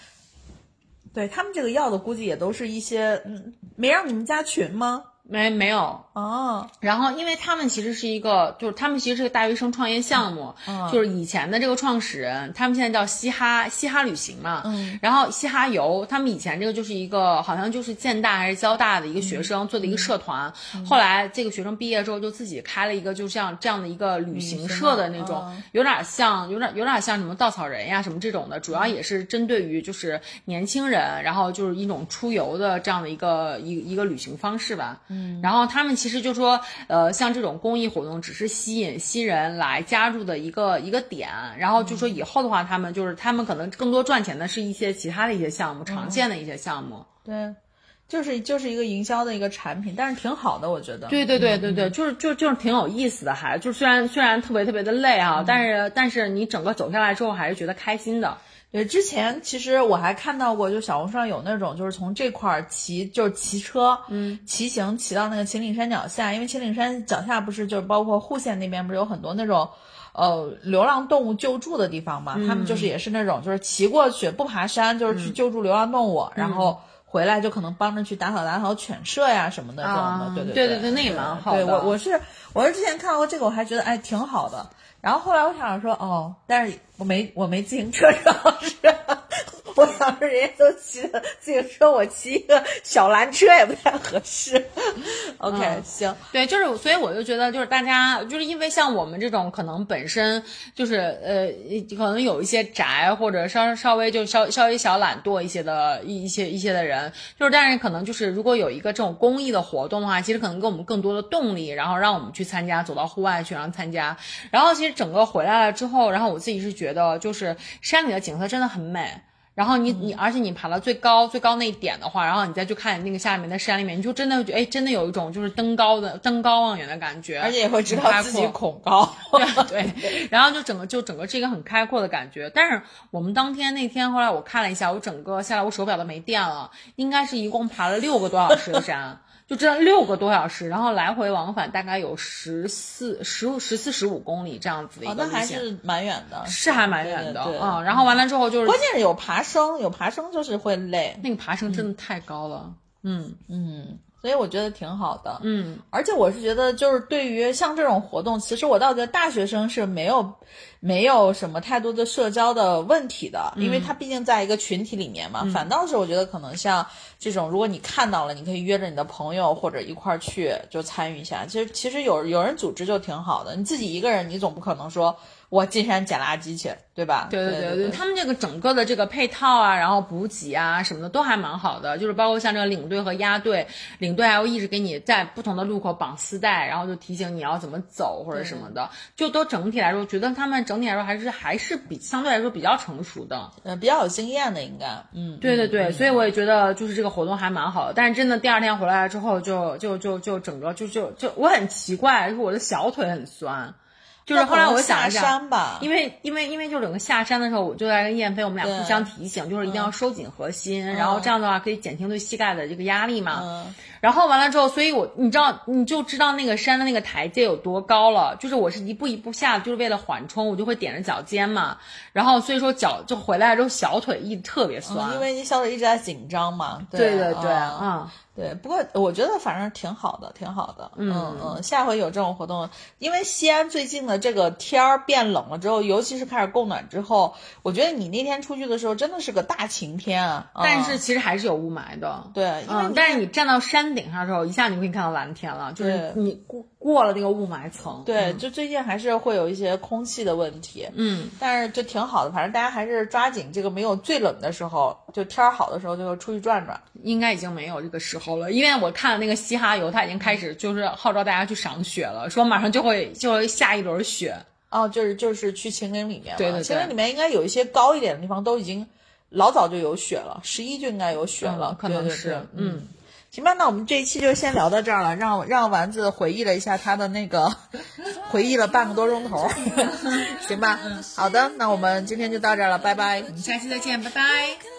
对他们这个要的估计也都是一些，嗯，没让你们加群吗？没没有，哦，然后，因为他们其实是一个，就是他们其实是个大学生创业项目，嗯就是以前的这个创始人，他们现在叫嘻哈嘻哈旅行嘛，嗯，然后嘻哈游，他们以前这个就是一个好像就是建大还是交大的一个学嗯。生做的一个社团，后来这个学生毕业之后就自己开了一个就像这样的一个旅行社的那种，嗯。有点像有点有点像什么稻草人呀什么这种的，主要也是针对于就是年轻人，然后就是一种出游的这样的一个一一个旅行方式吧，嗯，然后他们其实就说，呃，像这种公益活动只是吸引新人来加入的一个一个点，然后就说以后的话，他们就是他们可能更多赚钱的是一些其他的一些项目，常见的一些项目。对，就是就是一个营销的一个产品，但是挺好的，我觉得。对对对对对，就是就就是挺有意思的，还就虽然虽然特别特别的累啊，但是但是你整个走下来之后还是觉得开心的。对，之前其实我还看到过，就小红书上有那种，就是从这块儿骑，就是骑车，嗯，骑行骑到那个秦岭山脚下，因为秦岭山脚下不是就是包括户县那边不是有很多那种，呃，流浪动物救助的地方嘛？他们就是也是那种，就是骑过去不爬山，就是去救助流浪动物，然后回来就可能帮着去打扫打扫犬舍呀什么的这种的，对对对对，那也蛮好的。对我我是我是之前看到过这个，我还觉得哎挺好的。然后后来我想着说，哦，但是我没我没自行车，主要是。我想着人家都骑自行车，我骑一个小蓝车也不太合适。OK，行，对，就是所以我就觉得，就是大家就是因为像我们这种可能本身就是呃，可能有一些宅或者稍稍微就稍稍微小懒惰一些的一一些一些的人，就是但是可能就是如果有一个这种公益的活动的话，其实可能给我们更多的动力，然后让我们去参加，走到户外去然后参加。然后其实整个回来了之后，然后我自己是觉得，就是山里的景色真的很美。然后你你，而且你爬到最高最高那一点的话，然后你再去看那个下面的山里面，你就真的觉哎，真的有一种就是登高的登高望远的感觉，而且也会知道自己恐高，对 对。然后就整个就整个是一个很开阔的感觉。但是我们当天那天后来我看了一下，我整个下来我手表都没电了，应该是一共爬了六个多小时的山。就这样六个多小时，然后来回往返大概有十四、十五、十四、十五公里这样子的一个路线，那还是蛮远的，是还蛮远的啊。然后完了之后就是，关键是有爬升，有爬升就是会累，那个爬升真的太高了，嗯嗯。所以我觉得挺好的，嗯，而且我是觉得，就是对于像这种活动，其实我倒觉得大学生是没有，没有什么太多的社交的问题的，因为他毕竟在一个群体里面嘛。反倒是我觉得可能像这种，如果你看到了，你可以约着你的朋友或者一块儿去就参与一下。其实其实有有人组织就挺好的，你自己一个人你总不可能说。我进山捡垃圾去，对吧？对对对对，他们这个整个的这个配套啊，然后补给啊什么的都还蛮好的，就是包括像这个领队和押队，领队还会一直给你在不同的路口绑丝带，然后就提醒你要怎么走或者什么的，就都整体来说，觉得他们整体来说还是还是比相对来说比较成熟的，嗯，比较有经验的应该，嗯，对对对，所以我也觉得就是这个活动还蛮好的，但是真的第二天回来之后，就就就就整个就就就我很奇怪，就是我的小腿很酸。就是后来我想一下，因为因为因为就整个下山的时候，我就在跟燕飞，我们俩互相提醒，就是一定要收紧核心，然后这样的话可以减轻对膝盖的这个压力嘛。然后完了之后，所以我你知道你就知道那个山的那个台阶有多高了，就是我是一步一步下，就是为了缓冲，我就会踮着脚尖嘛。然后所以说脚就回来之后小腿一特别酸，因为你小腿一直在紧张嘛。对对对，嗯。对，不过我觉得反正挺好的，挺好的。嗯嗯，下回有这种活动，因为西安最近的这个天儿变冷了之后，尤其是开始供暖之后，我觉得你那天出去的时候真的是个大晴天啊。但是其实还是有雾霾的。对，因为但是你站到山顶上之后，一下你可以看到蓝天了，就是你过过了那个雾霾层。对，就最近还是会有一些空气的问题。嗯，但是就挺好的，反正大家还是抓紧这个没有最冷的时候，就天儿好的时候就出去转转。应该已经没有这个时候了，因为我看那个嘻哈游，他已经开始就是号召大家去赏雪了，说马上就会就会下一轮雪。哦，就是就是去秦岭里面，对对对，秦岭里面应该有一些高一点的地方都已经老早就有雪了，十一就应该有雪了，可能是，嗯，行吧，那我们这一期就先聊到这儿了，让让丸子回忆了一下他的那个，回忆了半个多钟头，行吧，好的，那我们今天就到这儿了，拜拜，我们下期再见，拜拜。